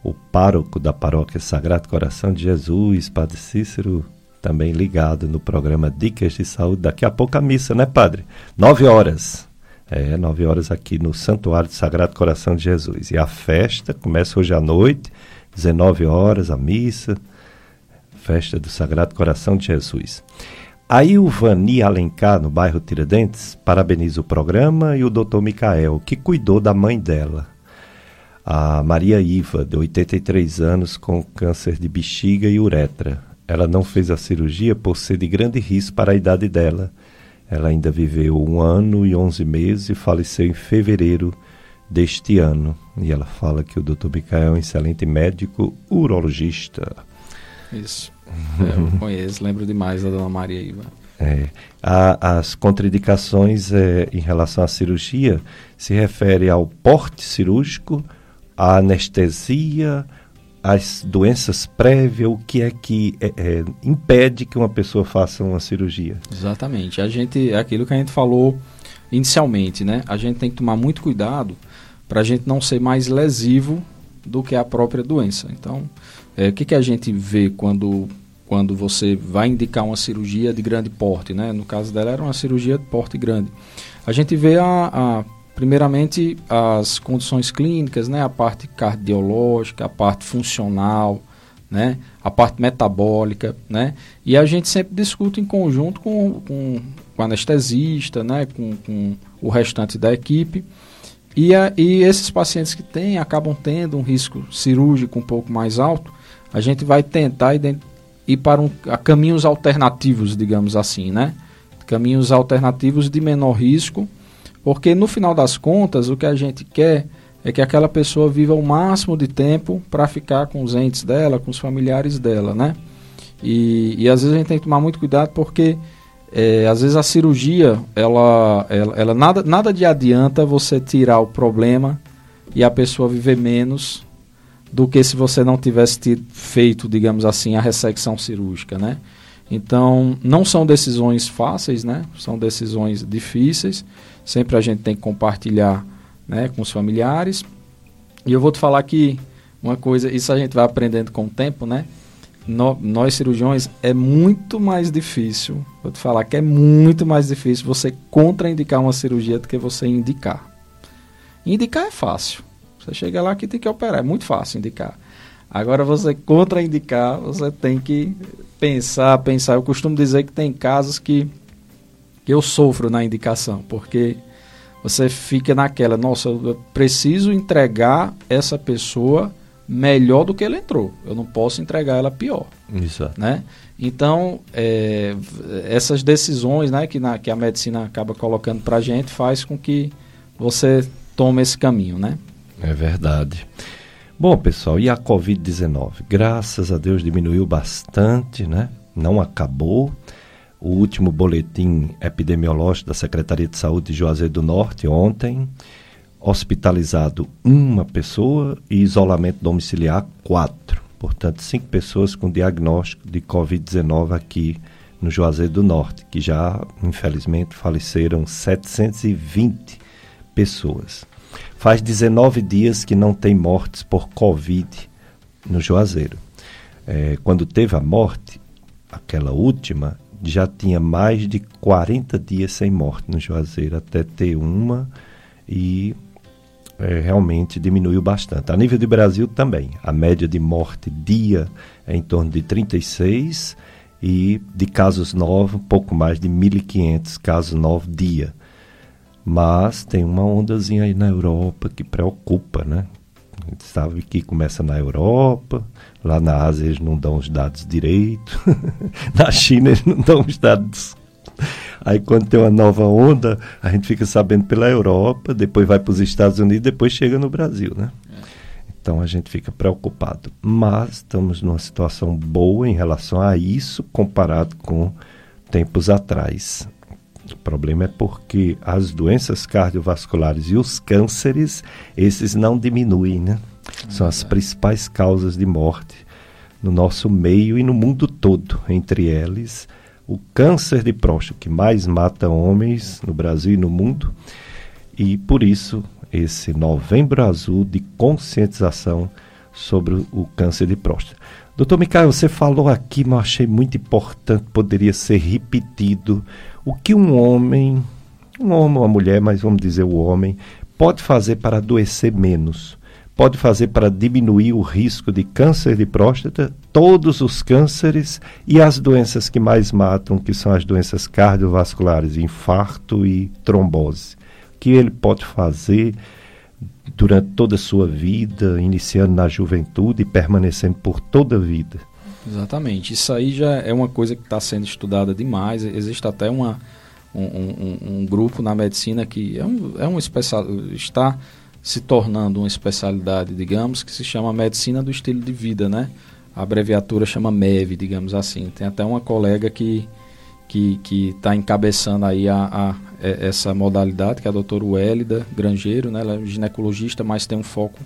o pároco da paróquia Sagrado Coração de Jesus, Padre Cícero, também ligado no programa Dicas de Saúde. Daqui a pouco a missa, né, Padre? Nove horas. É, nove horas aqui no Santuário do Sagrado Coração de Jesus. E a festa começa hoje à noite, 19 horas, a missa, festa do Sagrado Coração de Jesus. Aí o Vani Alencar, no bairro Tiradentes, parabeniza o programa e o doutor Micael, que cuidou da mãe dela, a Maria Iva, de 83 anos, com câncer de bexiga e uretra. Ela não fez a cirurgia por ser de grande risco para a idade dela ela ainda viveu um ano e onze meses e faleceu em fevereiro deste ano. E ela fala que o Dr. Micael é um excelente médico urologista. Isso. É, eu conheço, lembro demais da Dona Maria Iva. É, a, as contraindicações é, em relação à cirurgia se refere ao porte cirúrgico, à anestesia, as doenças prévias, o que é que é, é, impede que uma pessoa faça uma cirurgia? Exatamente. A gente, é aquilo que a gente falou inicialmente, né? A gente tem que tomar muito cuidado para a gente não ser mais lesivo do que a própria doença. Então, é, o que, que a gente vê quando, quando você vai indicar uma cirurgia de grande porte, né? No caso dela era uma cirurgia de porte grande. A gente vê a, a primeiramente as condições clínicas, né, a parte cardiológica, a parte funcional, né, a parte metabólica, né, e a gente sempre discute em conjunto com, com, com o anestesista, né, com, com o restante da equipe, e, a, e esses pacientes que têm, acabam tendo um risco cirúrgico um pouco mais alto, a gente vai tentar ir para um, caminhos alternativos, digamos assim, né, caminhos alternativos de menor risco, porque no final das contas, o que a gente quer é que aquela pessoa viva o máximo de tempo para ficar com os entes dela, com os familiares dela, né? E, e às vezes a gente tem que tomar muito cuidado porque é, às vezes a cirurgia, ela, ela, ela, nada, nada de adianta você tirar o problema e a pessoa viver menos do que se você não tivesse tido, feito, digamos assim, a ressecção cirúrgica, né? Então, não são decisões fáceis, né? São decisões difíceis. Sempre a gente tem que compartilhar né, com os familiares. E eu vou te falar que uma coisa, isso a gente vai aprendendo com o tempo, né? No, nós cirurgiões é muito mais difícil, vou te falar que é muito mais difícil você contraindicar uma cirurgia do que você indicar. Indicar é fácil. Você chega lá que tem que operar, é muito fácil indicar. Agora você contraindicar, você tem que pensar, pensar. Eu costumo dizer que tem casos que, que eu sofro na indicação, porque você fica naquela, nossa, eu preciso entregar essa pessoa melhor do que ela entrou. Eu não posso entregar ela pior. Exato. Né? Então, é, essas decisões né, que, na, que a medicina acaba colocando para a gente faz com que você tome esse caminho, né? É verdade. Bom, pessoal, e a Covid-19? Graças a Deus diminuiu bastante, né? Não acabou. O último boletim epidemiológico da Secretaria de Saúde de Juazeiro do Norte ontem, hospitalizado uma pessoa e isolamento domiciliar quatro. Portanto, cinco pessoas com diagnóstico de Covid-19 aqui no Juazeiro do Norte, que já, infelizmente, faleceram 720 pessoas. Faz 19 dias que não tem mortes por Covid no Juazeiro. É, quando teve a morte, aquela última, já tinha mais de 40 dias sem morte no Juazeiro, até ter uma e é, realmente diminuiu bastante. A nível de Brasil também, a média de morte dia é em torno de 36 e de casos novos, pouco mais de 1.500 casos novos dia. Mas tem uma ondazinha aí na Europa que preocupa, né? A gente sabe que começa na Europa, lá na Ásia eles não dão os dados direito, na China eles não dão os dados. Aí quando tem uma nova onda, a gente fica sabendo pela Europa, depois vai para os Estados Unidos, depois chega no Brasil, né? Então a gente fica preocupado. Mas estamos numa situação boa em relação a isso comparado com tempos atrás. O problema é porque as doenças cardiovasculares e os cânceres, esses não diminuem, né? São as principais causas de morte no nosso meio e no mundo todo. Entre eles, o câncer de próstata, que mais mata homens no Brasil e no mundo. E por isso, esse novembro azul de conscientização sobre o câncer de próstata. Doutor Micael, você falou aqui, mas achei muito importante, poderia ser repetido o que um homem, um homem ou uma mulher, mas vamos dizer o homem, pode fazer para adoecer menos? Pode fazer para diminuir o risco de câncer de próstata, todos os cânceres e as doenças que mais matam, que são as doenças cardiovasculares, infarto e trombose. O que ele pode fazer durante toda a sua vida, iniciando na juventude e permanecendo por toda a vida? Exatamente. Isso aí já é uma coisa que está sendo estudada demais. Existe até uma, um, um, um, grupo na medicina que é um, é um especial, está se tornando uma especialidade, digamos, que se chama medicina do estilo de vida, né? A abreviatura chama MEV, digamos assim. Tem até uma colega que que está encabeçando aí a, a, essa modalidade, que é a doutora Wélida Grangeiro, né? Ela é ginecologista, mas tem um foco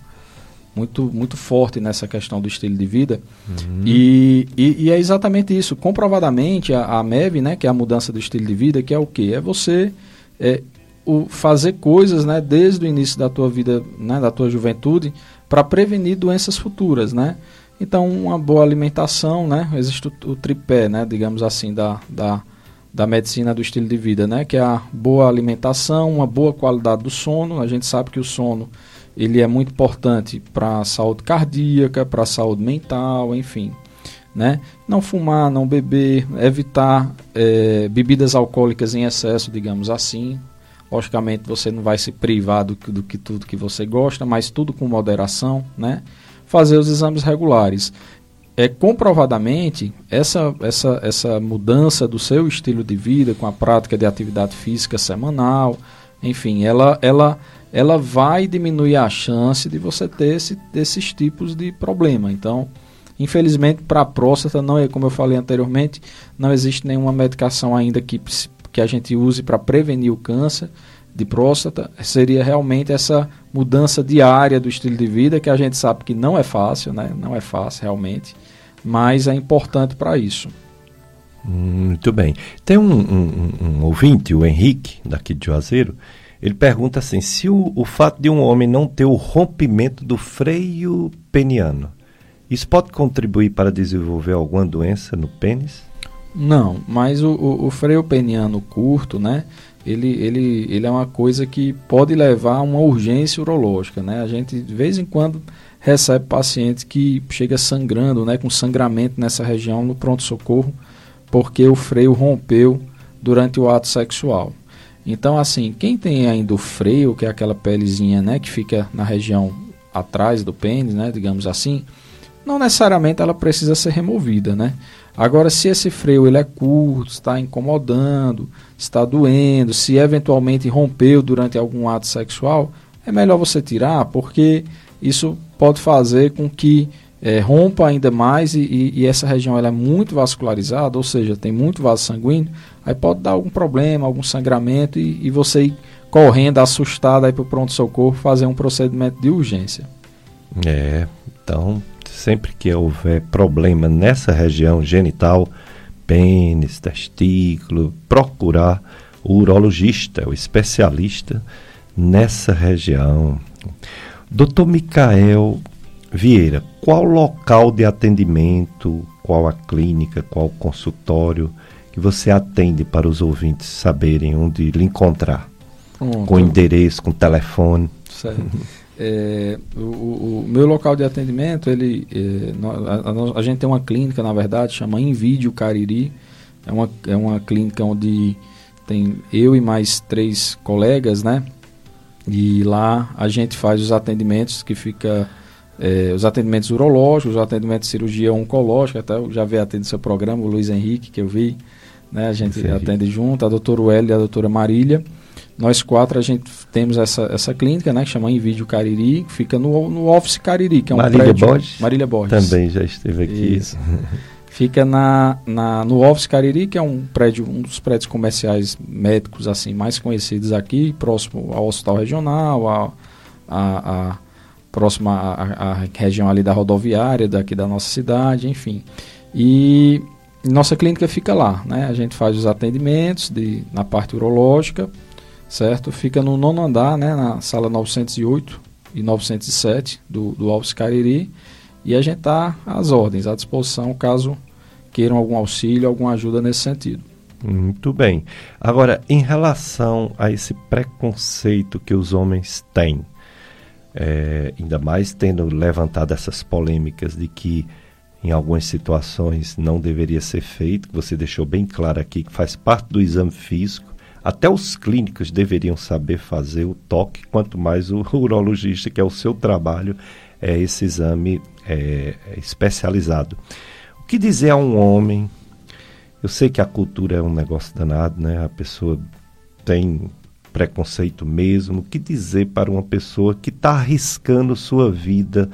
muito, muito forte nessa questão do estilo de vida. Uhum. E, e, e, é exatamente isso. Comprovadamente, a, a MEV, né, que é a mudança do estilo de vida, que é o quê? É você é, o, fazer coisas né, desde o início da tua vida, né, da tua juventude, para prevenir doenças futuras, né? Então, uma boa alimentação, né? Existe o, o tripé, né, digamos assim, da, da, da medicina do estilo de vida, né? Que é a boa alimentação, uma boa qualidade do sono. A gente sabe que o sono ele é muito importante para a saúde cardíaca, para a saúde mental, enfim. Né? Não fumar, não beber, evitar é, bebidas alcoólicas em excesso, digamos assim. Logicamente você não vai se privar do, do que tudo que você gosta, mas tudo com moderação, né? Fazer os exames regulares. É comprovadamente essa, essa, essa mudança do seu estilo de vida com a prática de atividade física semanal, enfim, ela, ela ela vai diminuir a chance de você ter esse, esses tipos de problema. Então, infelizmente, para a próstata, não é como eu falei anteriormente, não existe nenhuma medicação ainda que, que a gente use para prevenir o câncer. de próstata seria realmente essa mudança diária do estilo de vida, que a gente sabe que não é fácil, né? Não é fácil realmente, mas é importante para isso. Muito bem. Tem um, um, um, ouvinte, o Henrique, daqui de Juazeiro, ele pergunta assim: se o, o fato de um homem não ter o rompimento do freio peniano, isso pode contribuir para desenvolver alguma doença no pênis? Não, mas o, o, o freio peniano curto, né? Ele, ele, ele é uma coisa que pode levar a uma urgência urológica, né? A gente de vez em quando recebe pacientes que chega sangrando, né, com sangramento nessa região no pronto socorro porque o freio rompeu durante o ato sexual. Então, assim, quem tem ainda o freio, que é aquela pelezinha, né, que fica na região atrás do pênis, né, digamos assim, não necessariamente ela precisa ser removida, né? Agora, se esse freio ele é curto, está incomodando, está doendo, se eventualmente rompeu durante algum ato sexual, é melhor você tirar, porque isso pode fazer com que é, rompa ainda mais e, e, essa região ela é muito vascularizada, ou seja, tem muito vaso sanguíneo, aí pode dar algum problema, algum sangramento e, e você ir correndo, assustado aí para o pronto-socorro fazer um procedimento de urgência. É, então sempre que houver problema nessa região genital, pênis, testículo, procurar o urologista, o especialista nessa região. Doutor Micael, Vieira, qual local de atendimento, qual a clínica, qual consultório que você atende para os ouvintes saberem onde lhe encontrar? Pronto. Com endereço, com telefone. Certo. É, o, o, meu local de atendimento, ele, é, a, a, a, gente tem uma clínica, na verdade, chama Invídeo Cariri. É uma, é uma clínica onde tem eu e mais três colegas, né? E lá a gente faz os atendimentos que fica é, os atendimentos urológicos, os atendimentos de cirurgia oncológica, até eu já vi atender seu programa, o Luiz Henrique, que eu vi, né, a gente Sim. atende junto, a doutora Welly e a doutora Marília. Nós quatro, a gente temos essa, essa clínica, né, que chama Invídeo Cariri, que fica no, no Office Cariri, que é um Marília prédio... Borges? Marília Borges. Também já esteve aqui. Isso. fica na, na, no Office Cariri, que é um prédio, um dos prédios comerciais médicos assim mais conhecidos aqui, próximo ao Hospital Regional, a, a, a próxima à, à, região ali da rodoviária, daqui da nossa cidade, enfim. E nossa clínica fica lá, né? A gente faz os atendimentos de, na parte urológica, certo? Fica no nono andar, né? Na sala 908 e 907 do, do Alves Cariri. E a gente está às ordens, à disposição, caso queiram algum auxílio, alguma ajuda nesse sentido. Muito bem. Agora, em relação a esse preconceito que os homens têm, é, ainda mais tendo levantado essas polêmicas de que em algumas situações não deveria ser feito, que você deixou bem claro aqui, que faz parte do exame físico. Até os clínicos deveriam saber fazer o toque, quanto mais o urologista, que é o seu trabalho, é esse exame é, especializado. O que dizer a um homem? Eu sei que a cultura é um negócio danado, né? A pessoa tem preconceito mesmo. O que dizer para uma pessoa que está arriscando sua vida?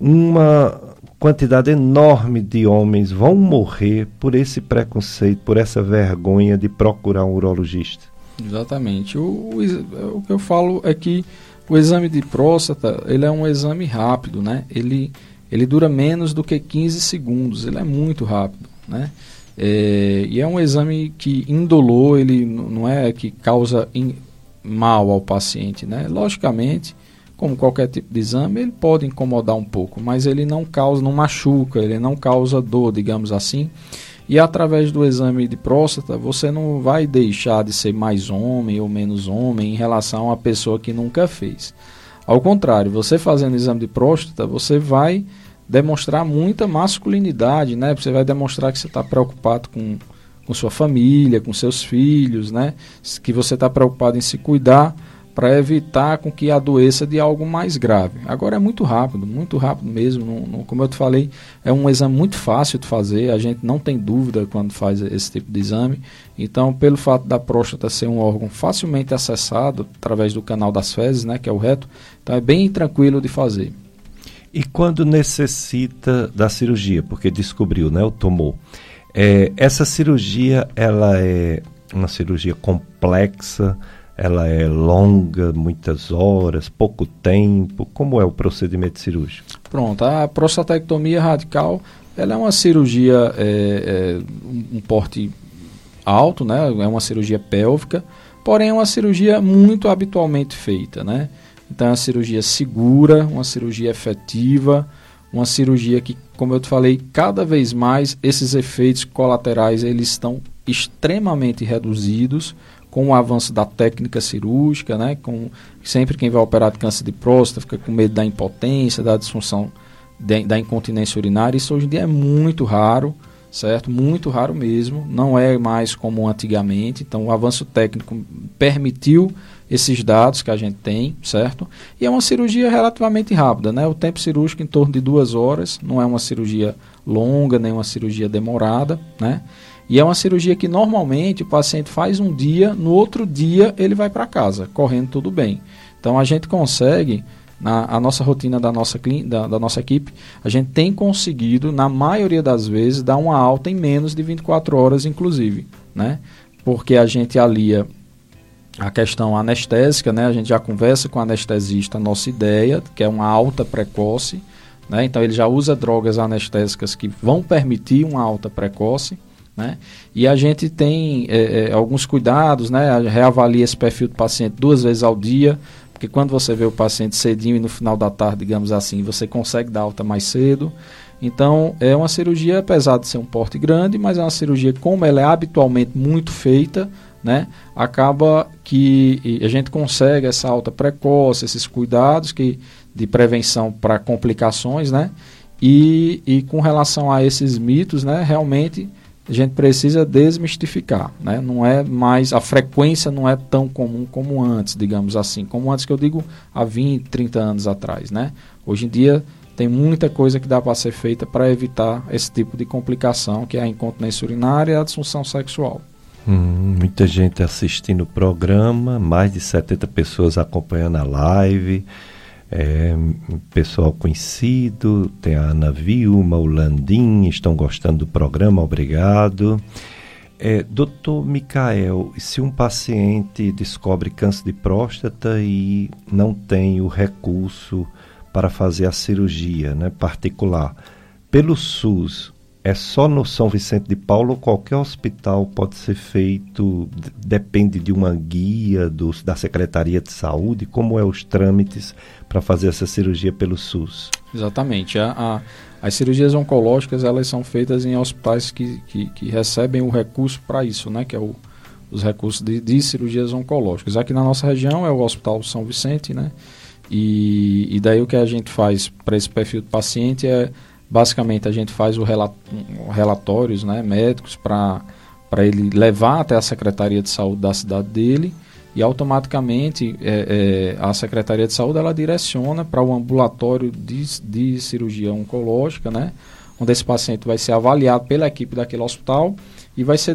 Uma quantidade enorme de homens vão morrer por esse preconceito, por essa vergonha de procurar um urologista. Exatamente. O, o, o que eu falo é que o exame de próstata ele é um exame rápido, né? Ele, ele dura menos do que 15 segundos, ele é muito rápido, né? É, e é um exame que indolor, ele não é que causa in, mal ao paciente, né? Logicamente, como qualquer tipo de exame, ele pode incomodar um pouco, mas ele não causa, não machuca, ele não causa dor, digamos assim. E através do exame de próstata, você não vai deixar de ser mais homem ou menos homem em relação uma pessoa que nunca fez. Ao contrário, você fazendo exame de próstata, você vai demonstrar muita masculinidade, né? Você vai demonstrar que você está preocupado com com sua família, com seus filhos, né? Que você está preocupado em se cuidar para evitar com que adoeça de algo mais grave. Agora é muito rápido, muito rápido mesmo. Não, não, como eu te falei, é um exame muito fácil de fazer. A gente não tem dúvida quando faz esse tipo de exame. Então, pelo fato da próstata ser um órgão facilmente acessado através do canal das fezes, né, que é o reto, então é bem tranquilo de fazer. E quando necessita da cirurgia, porque descobriu, né, o tumor? É, essa cirurgia ela é uma cirurgia complexa, ela é longa, muitas horas, pouco tempo? Como é o procedimento cirúrgico? Pronto, a prostatectomia radical ela é uma cirurgia é, é, um porte alto, né? É uma cirurgia pélvica, porém é uma cirurgia muito habitualmente feita, né? Então é uma cirurgia segura, uma cirurgia efetiva, uma cirurgia que, como eu te falei, cada vez mais esses efeitos colaterais eles estão extremamente reduzidos com o avanço da técnica cirúrgica, né? Com sempre quem vai operar de câncer de próstata fica com medo da impotência, da disfunção de, da incontinência urinária. Isso hoje em dia é muito raro, certo? Muito raro mesmo. Não é mais como antigamente. Então, o avanço técnico permitiu esses dados que a gente tem, certo? E é uma cirurgia relativamente rápida, né? O tempo cirúrgico em torno de duas horas. Não é uma cirurgia longa, nem uma cirurgia demorada, né? E é uma cirurgia que normalmente o paciente faz um dia, no outro dia ele vai para casa, correndo tudo bem. Então a gente consegue, na a nossa rotina da nossa, da, da nossa equipe, a gente tem conseguido, na maioria das vezes, dar uma alta em menos de 24 horas, inclusive. Né? Porque a gente alia a questão anestésica, né? A gente já conversa com o anestesista a nossa ideia, que é uma alta precoce, né? Então ele já usa drogas anestésicas que vão permitir uma alta precoce. Né? E a gente tem é, é, alguns cuidados, né? reavalia esse perfil do paciente duas vezes ao dia, porque quando você vê o paciente cedinho e no final da tarde, digamos assim, você consegue dar alta mais cedo. Então, é uma cirurgia, apesar de ser um porte grande, mas é uma cirurgia, como ela é habitualmente muito feita, né? acaba que a gente consegue essa alta precoce, esses cuidados que, de prevenção para complicações, né? E, e com relação a esses mitos, né, realmente a gente precisa desmistificar, né? Não é mais a frequência não é tão comum como antes, digamos assim, como antes que eu digo há 20, 30 anos atrás, né? Hoje em dia tem muita coisa que dá para ser feita para evitar esse tipo de complicação, que é a incontinência urinária e a disfunção sexual. Hum, muita gente assistindo o programa, mais de 70 pessoas acompanhando a live é, pessoal conhecido, tem a Ana Vilma, o Landim, estão gostando do programa, obrigado. É, doutor Micael, se um paciente descobre câncer de próstata e não tem o recurso para fazer a cirurgia né, particular, pelo SUS, é só no São Vicente de Paulo qualquer hospital pode ser feito? Depende de uma guia do, da Secretaria de Saúde? Como é os trâmites para fazer essa cirurgia pelo SUS? Exatamente. A, a, as cirurgias oncológicas elas são feitas em hospitais que, que, que recebem o recurso para isso, né? Que é o, os recursos de, de, cirurgias oncológicas. Aqui na nossa região é o Hospital São Vicente, né? E, e daí o que a gente faz para esse perfil do paciente é Basicamente, a gente faz o relat relatórios né, médicos para ele levar até a Secretaria de Saúde da cidade dele e automaticamente é, é, a Secretaria de Saúde ela direciona para o ambulatório de, de cirurgia oncológica, né, onde esse paciente vai ser avaliado pela equipe daquele hospital e vai ser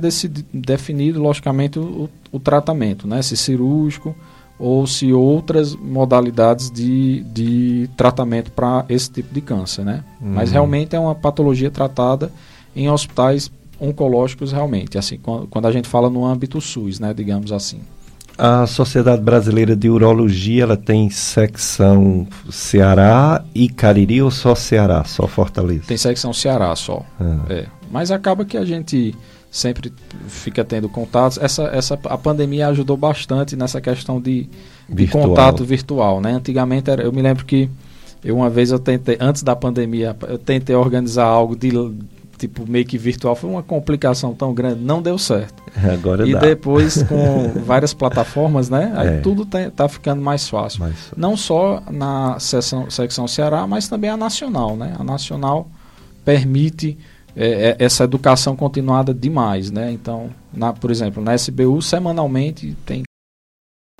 definido, logicamente, o, o tratamento, né, se cirúrgico, ou se outras modalidades de, de tratamento para esse tipo de câncer, né? Uhum. Mas realmente é uma patologia tratada em hospitais oncológicos realmente, assim, quando, a gente fala no âmbito SUS, né, digamos assim. A Sociedade Brasileira de Urologia, ela tem secção Ceará e Cariri ou só Ceará, só Fortaleza? Tem secção Ceará só, ah. é. Mas acaba que a gente sempre fica tendo contatos. Essa, essa, a pandemia ajudou bastante nessa questão de, de contato virtual, né? Antigamente, era, eu me lembro que eu uma vez eu tentei, antes da pandemia, eu tentei organizar algo de tipo meio que virtual, foi uma complicação tão grande, não deu certo. Agora e dá. depois com várias plataformas, né? Aí é. tudo tá, tá, ficando mais fácil. mais fácil. Não só na seção, secção Ceará, mas também a nacional, né? A nacional permite é, é, essa educação continuada demais, né? Então, na, por exemplo, na SBU, semanalmente, tem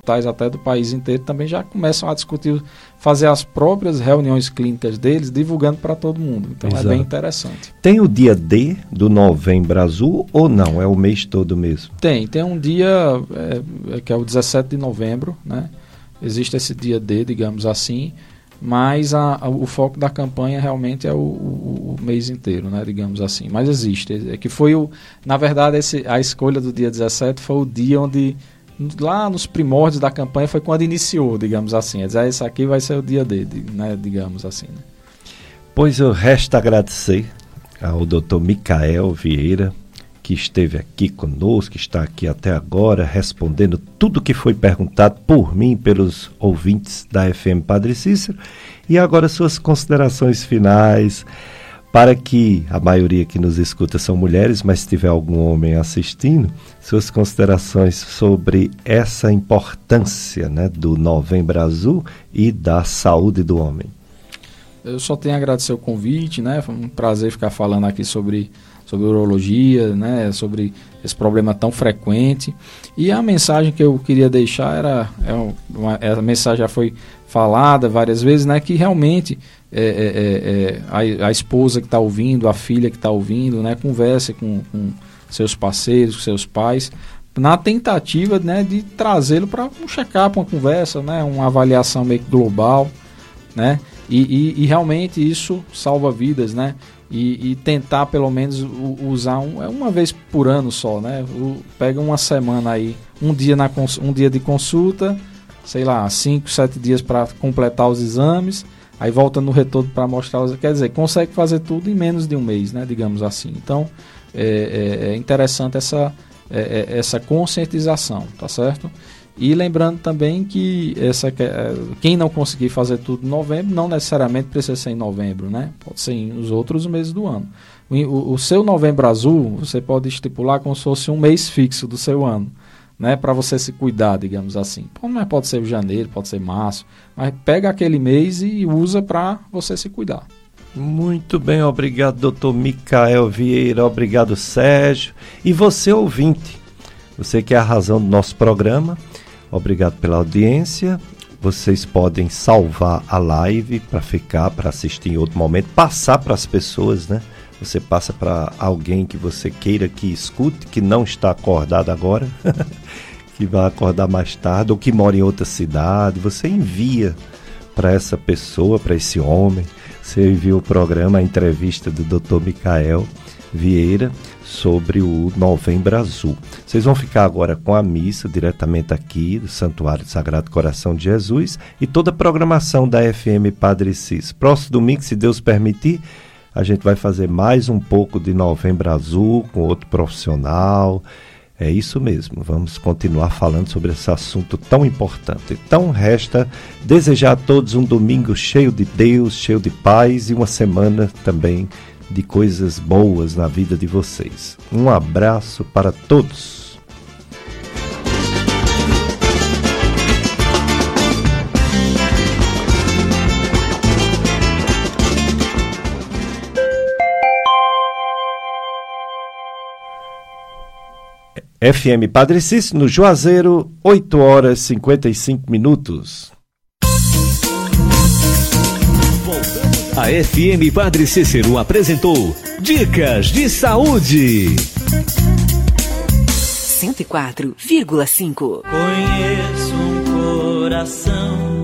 tais até do país inteiro também já começam a discutir, fazer as próprias reuniões clínicas deles, divulgando para todo mundo. Então Exato. é bem interessante. Tem o dia D do Novembro Azul ou não? É o mês todo mesmo? Tem, tem um dia é, que é o 17 de novembro, né? Existe esse dia D, digamos assim, mas a, a, o foco da campanha realmente é o, o, o, mês inteiro, né, digamos assim. Mas existe, é que foi o, na verdade, esse, a escolha do dia 17 foi o dia onde lá nos primórdios da campanha foi quando iniciou, digamos assim. Dizer, ah, esse aqui vai ser o dia dele, né? digamos assim. Né? Pois eu resta agradecer ao doutor Micael Vieira, que esteve aqui conosco, que está aqui até agora, respondendo tudo que foi perguntado por mim, pelos ouvintes da FM Padre Cícero. E agora suas considerações finais, para que a maioria que nos escuta são mulheres, mas se tiver algum homem assistindo, suas considerações sobre essa importância né, do Novembro Azul e da saúde do homem. Eu só tenho a agradecer o convite, né? Foi um prazer ficar falando aqui sobre, sobre urologia, né? Sobre esse problema tão frequente. E a mensagem que eu queria deixar era, é uma, a mensagem já foi falada várias vezes, né? Que realmente é, é, é, é a, a, esposa que está ouvindo, a filha que está ouvindo, né? Converse com, com seus parceiros, com seus pais, na tentativa né, de trazê-lo para um check-up, uma conversa, né, uma avaliação meio global, né, e, e, e, realmente isso salva vidas, né, e, e tentar pelo menos usar um, é uma vez por ano só, né, o, pega uma semana aí, um dia, na, um dia de consulta, sei lá, 5, 7 dias para completar os exames, aí volta no retorno para mostrar, quer dizer, consegue fazer tudo em menos de um mês, né, digamos assim. Então, é, é, é interessante essa, é, é, essa conscientização, tá certo? E lembrando também que essa, é, quem não conseguir fazer tudo em novembro, não necessariamente precisa ser em novembro, né? Pode ser nos outros meses do ano. O, o seu novembro azul, você pode estipular como se fosse um mês fixo do seu ano, né? Para você se cuidar, digamos assim. Pode ser janeiro, pode ser março, mas pega aquele mês e usa para você se cuidar. Muito bem, obrigado, doutor Micael Vieira, obrigado, Sérgio. E você, ouvinte, você que é a razão do nosso programa, obrigado pela audiência. Vocês podem salvar a live para ficar, para assistir em outro momento, passar para as pessoas, né? Você passa para alguém que você queira que escute, que não está acordado agora, que vai acordar mais tarde, ou que mora em outra cidade. Você envia para essa pessoa, para esse homem, você viu o programa, a entrevista do Dr. Micael Vieira sobre o Novembro Azul. Vocês vão ficar agora com a missa diretamente aqui do Santuário do Sagrado Coração de Jesus e toda a programação da FM Padre Cis. Próximo domingo, se Deus permitir, a gente vai fazer mais um pouco de Novembro Azul com outro profissional. É isso mesmo, vamos continuar falando sobre esse assunto tão importante. Então, resta desejar a todos um domingo cheio de Deus, cheio de paz e uma semana também de coisas boas na vida de vocês. Um abraço para todos. FM Padre Cícero, no Juazeiro, 8 horas e 55 minutos. A FM Padre Cícero apresentou Dicas de Saúde. 104,5 Conheço um coração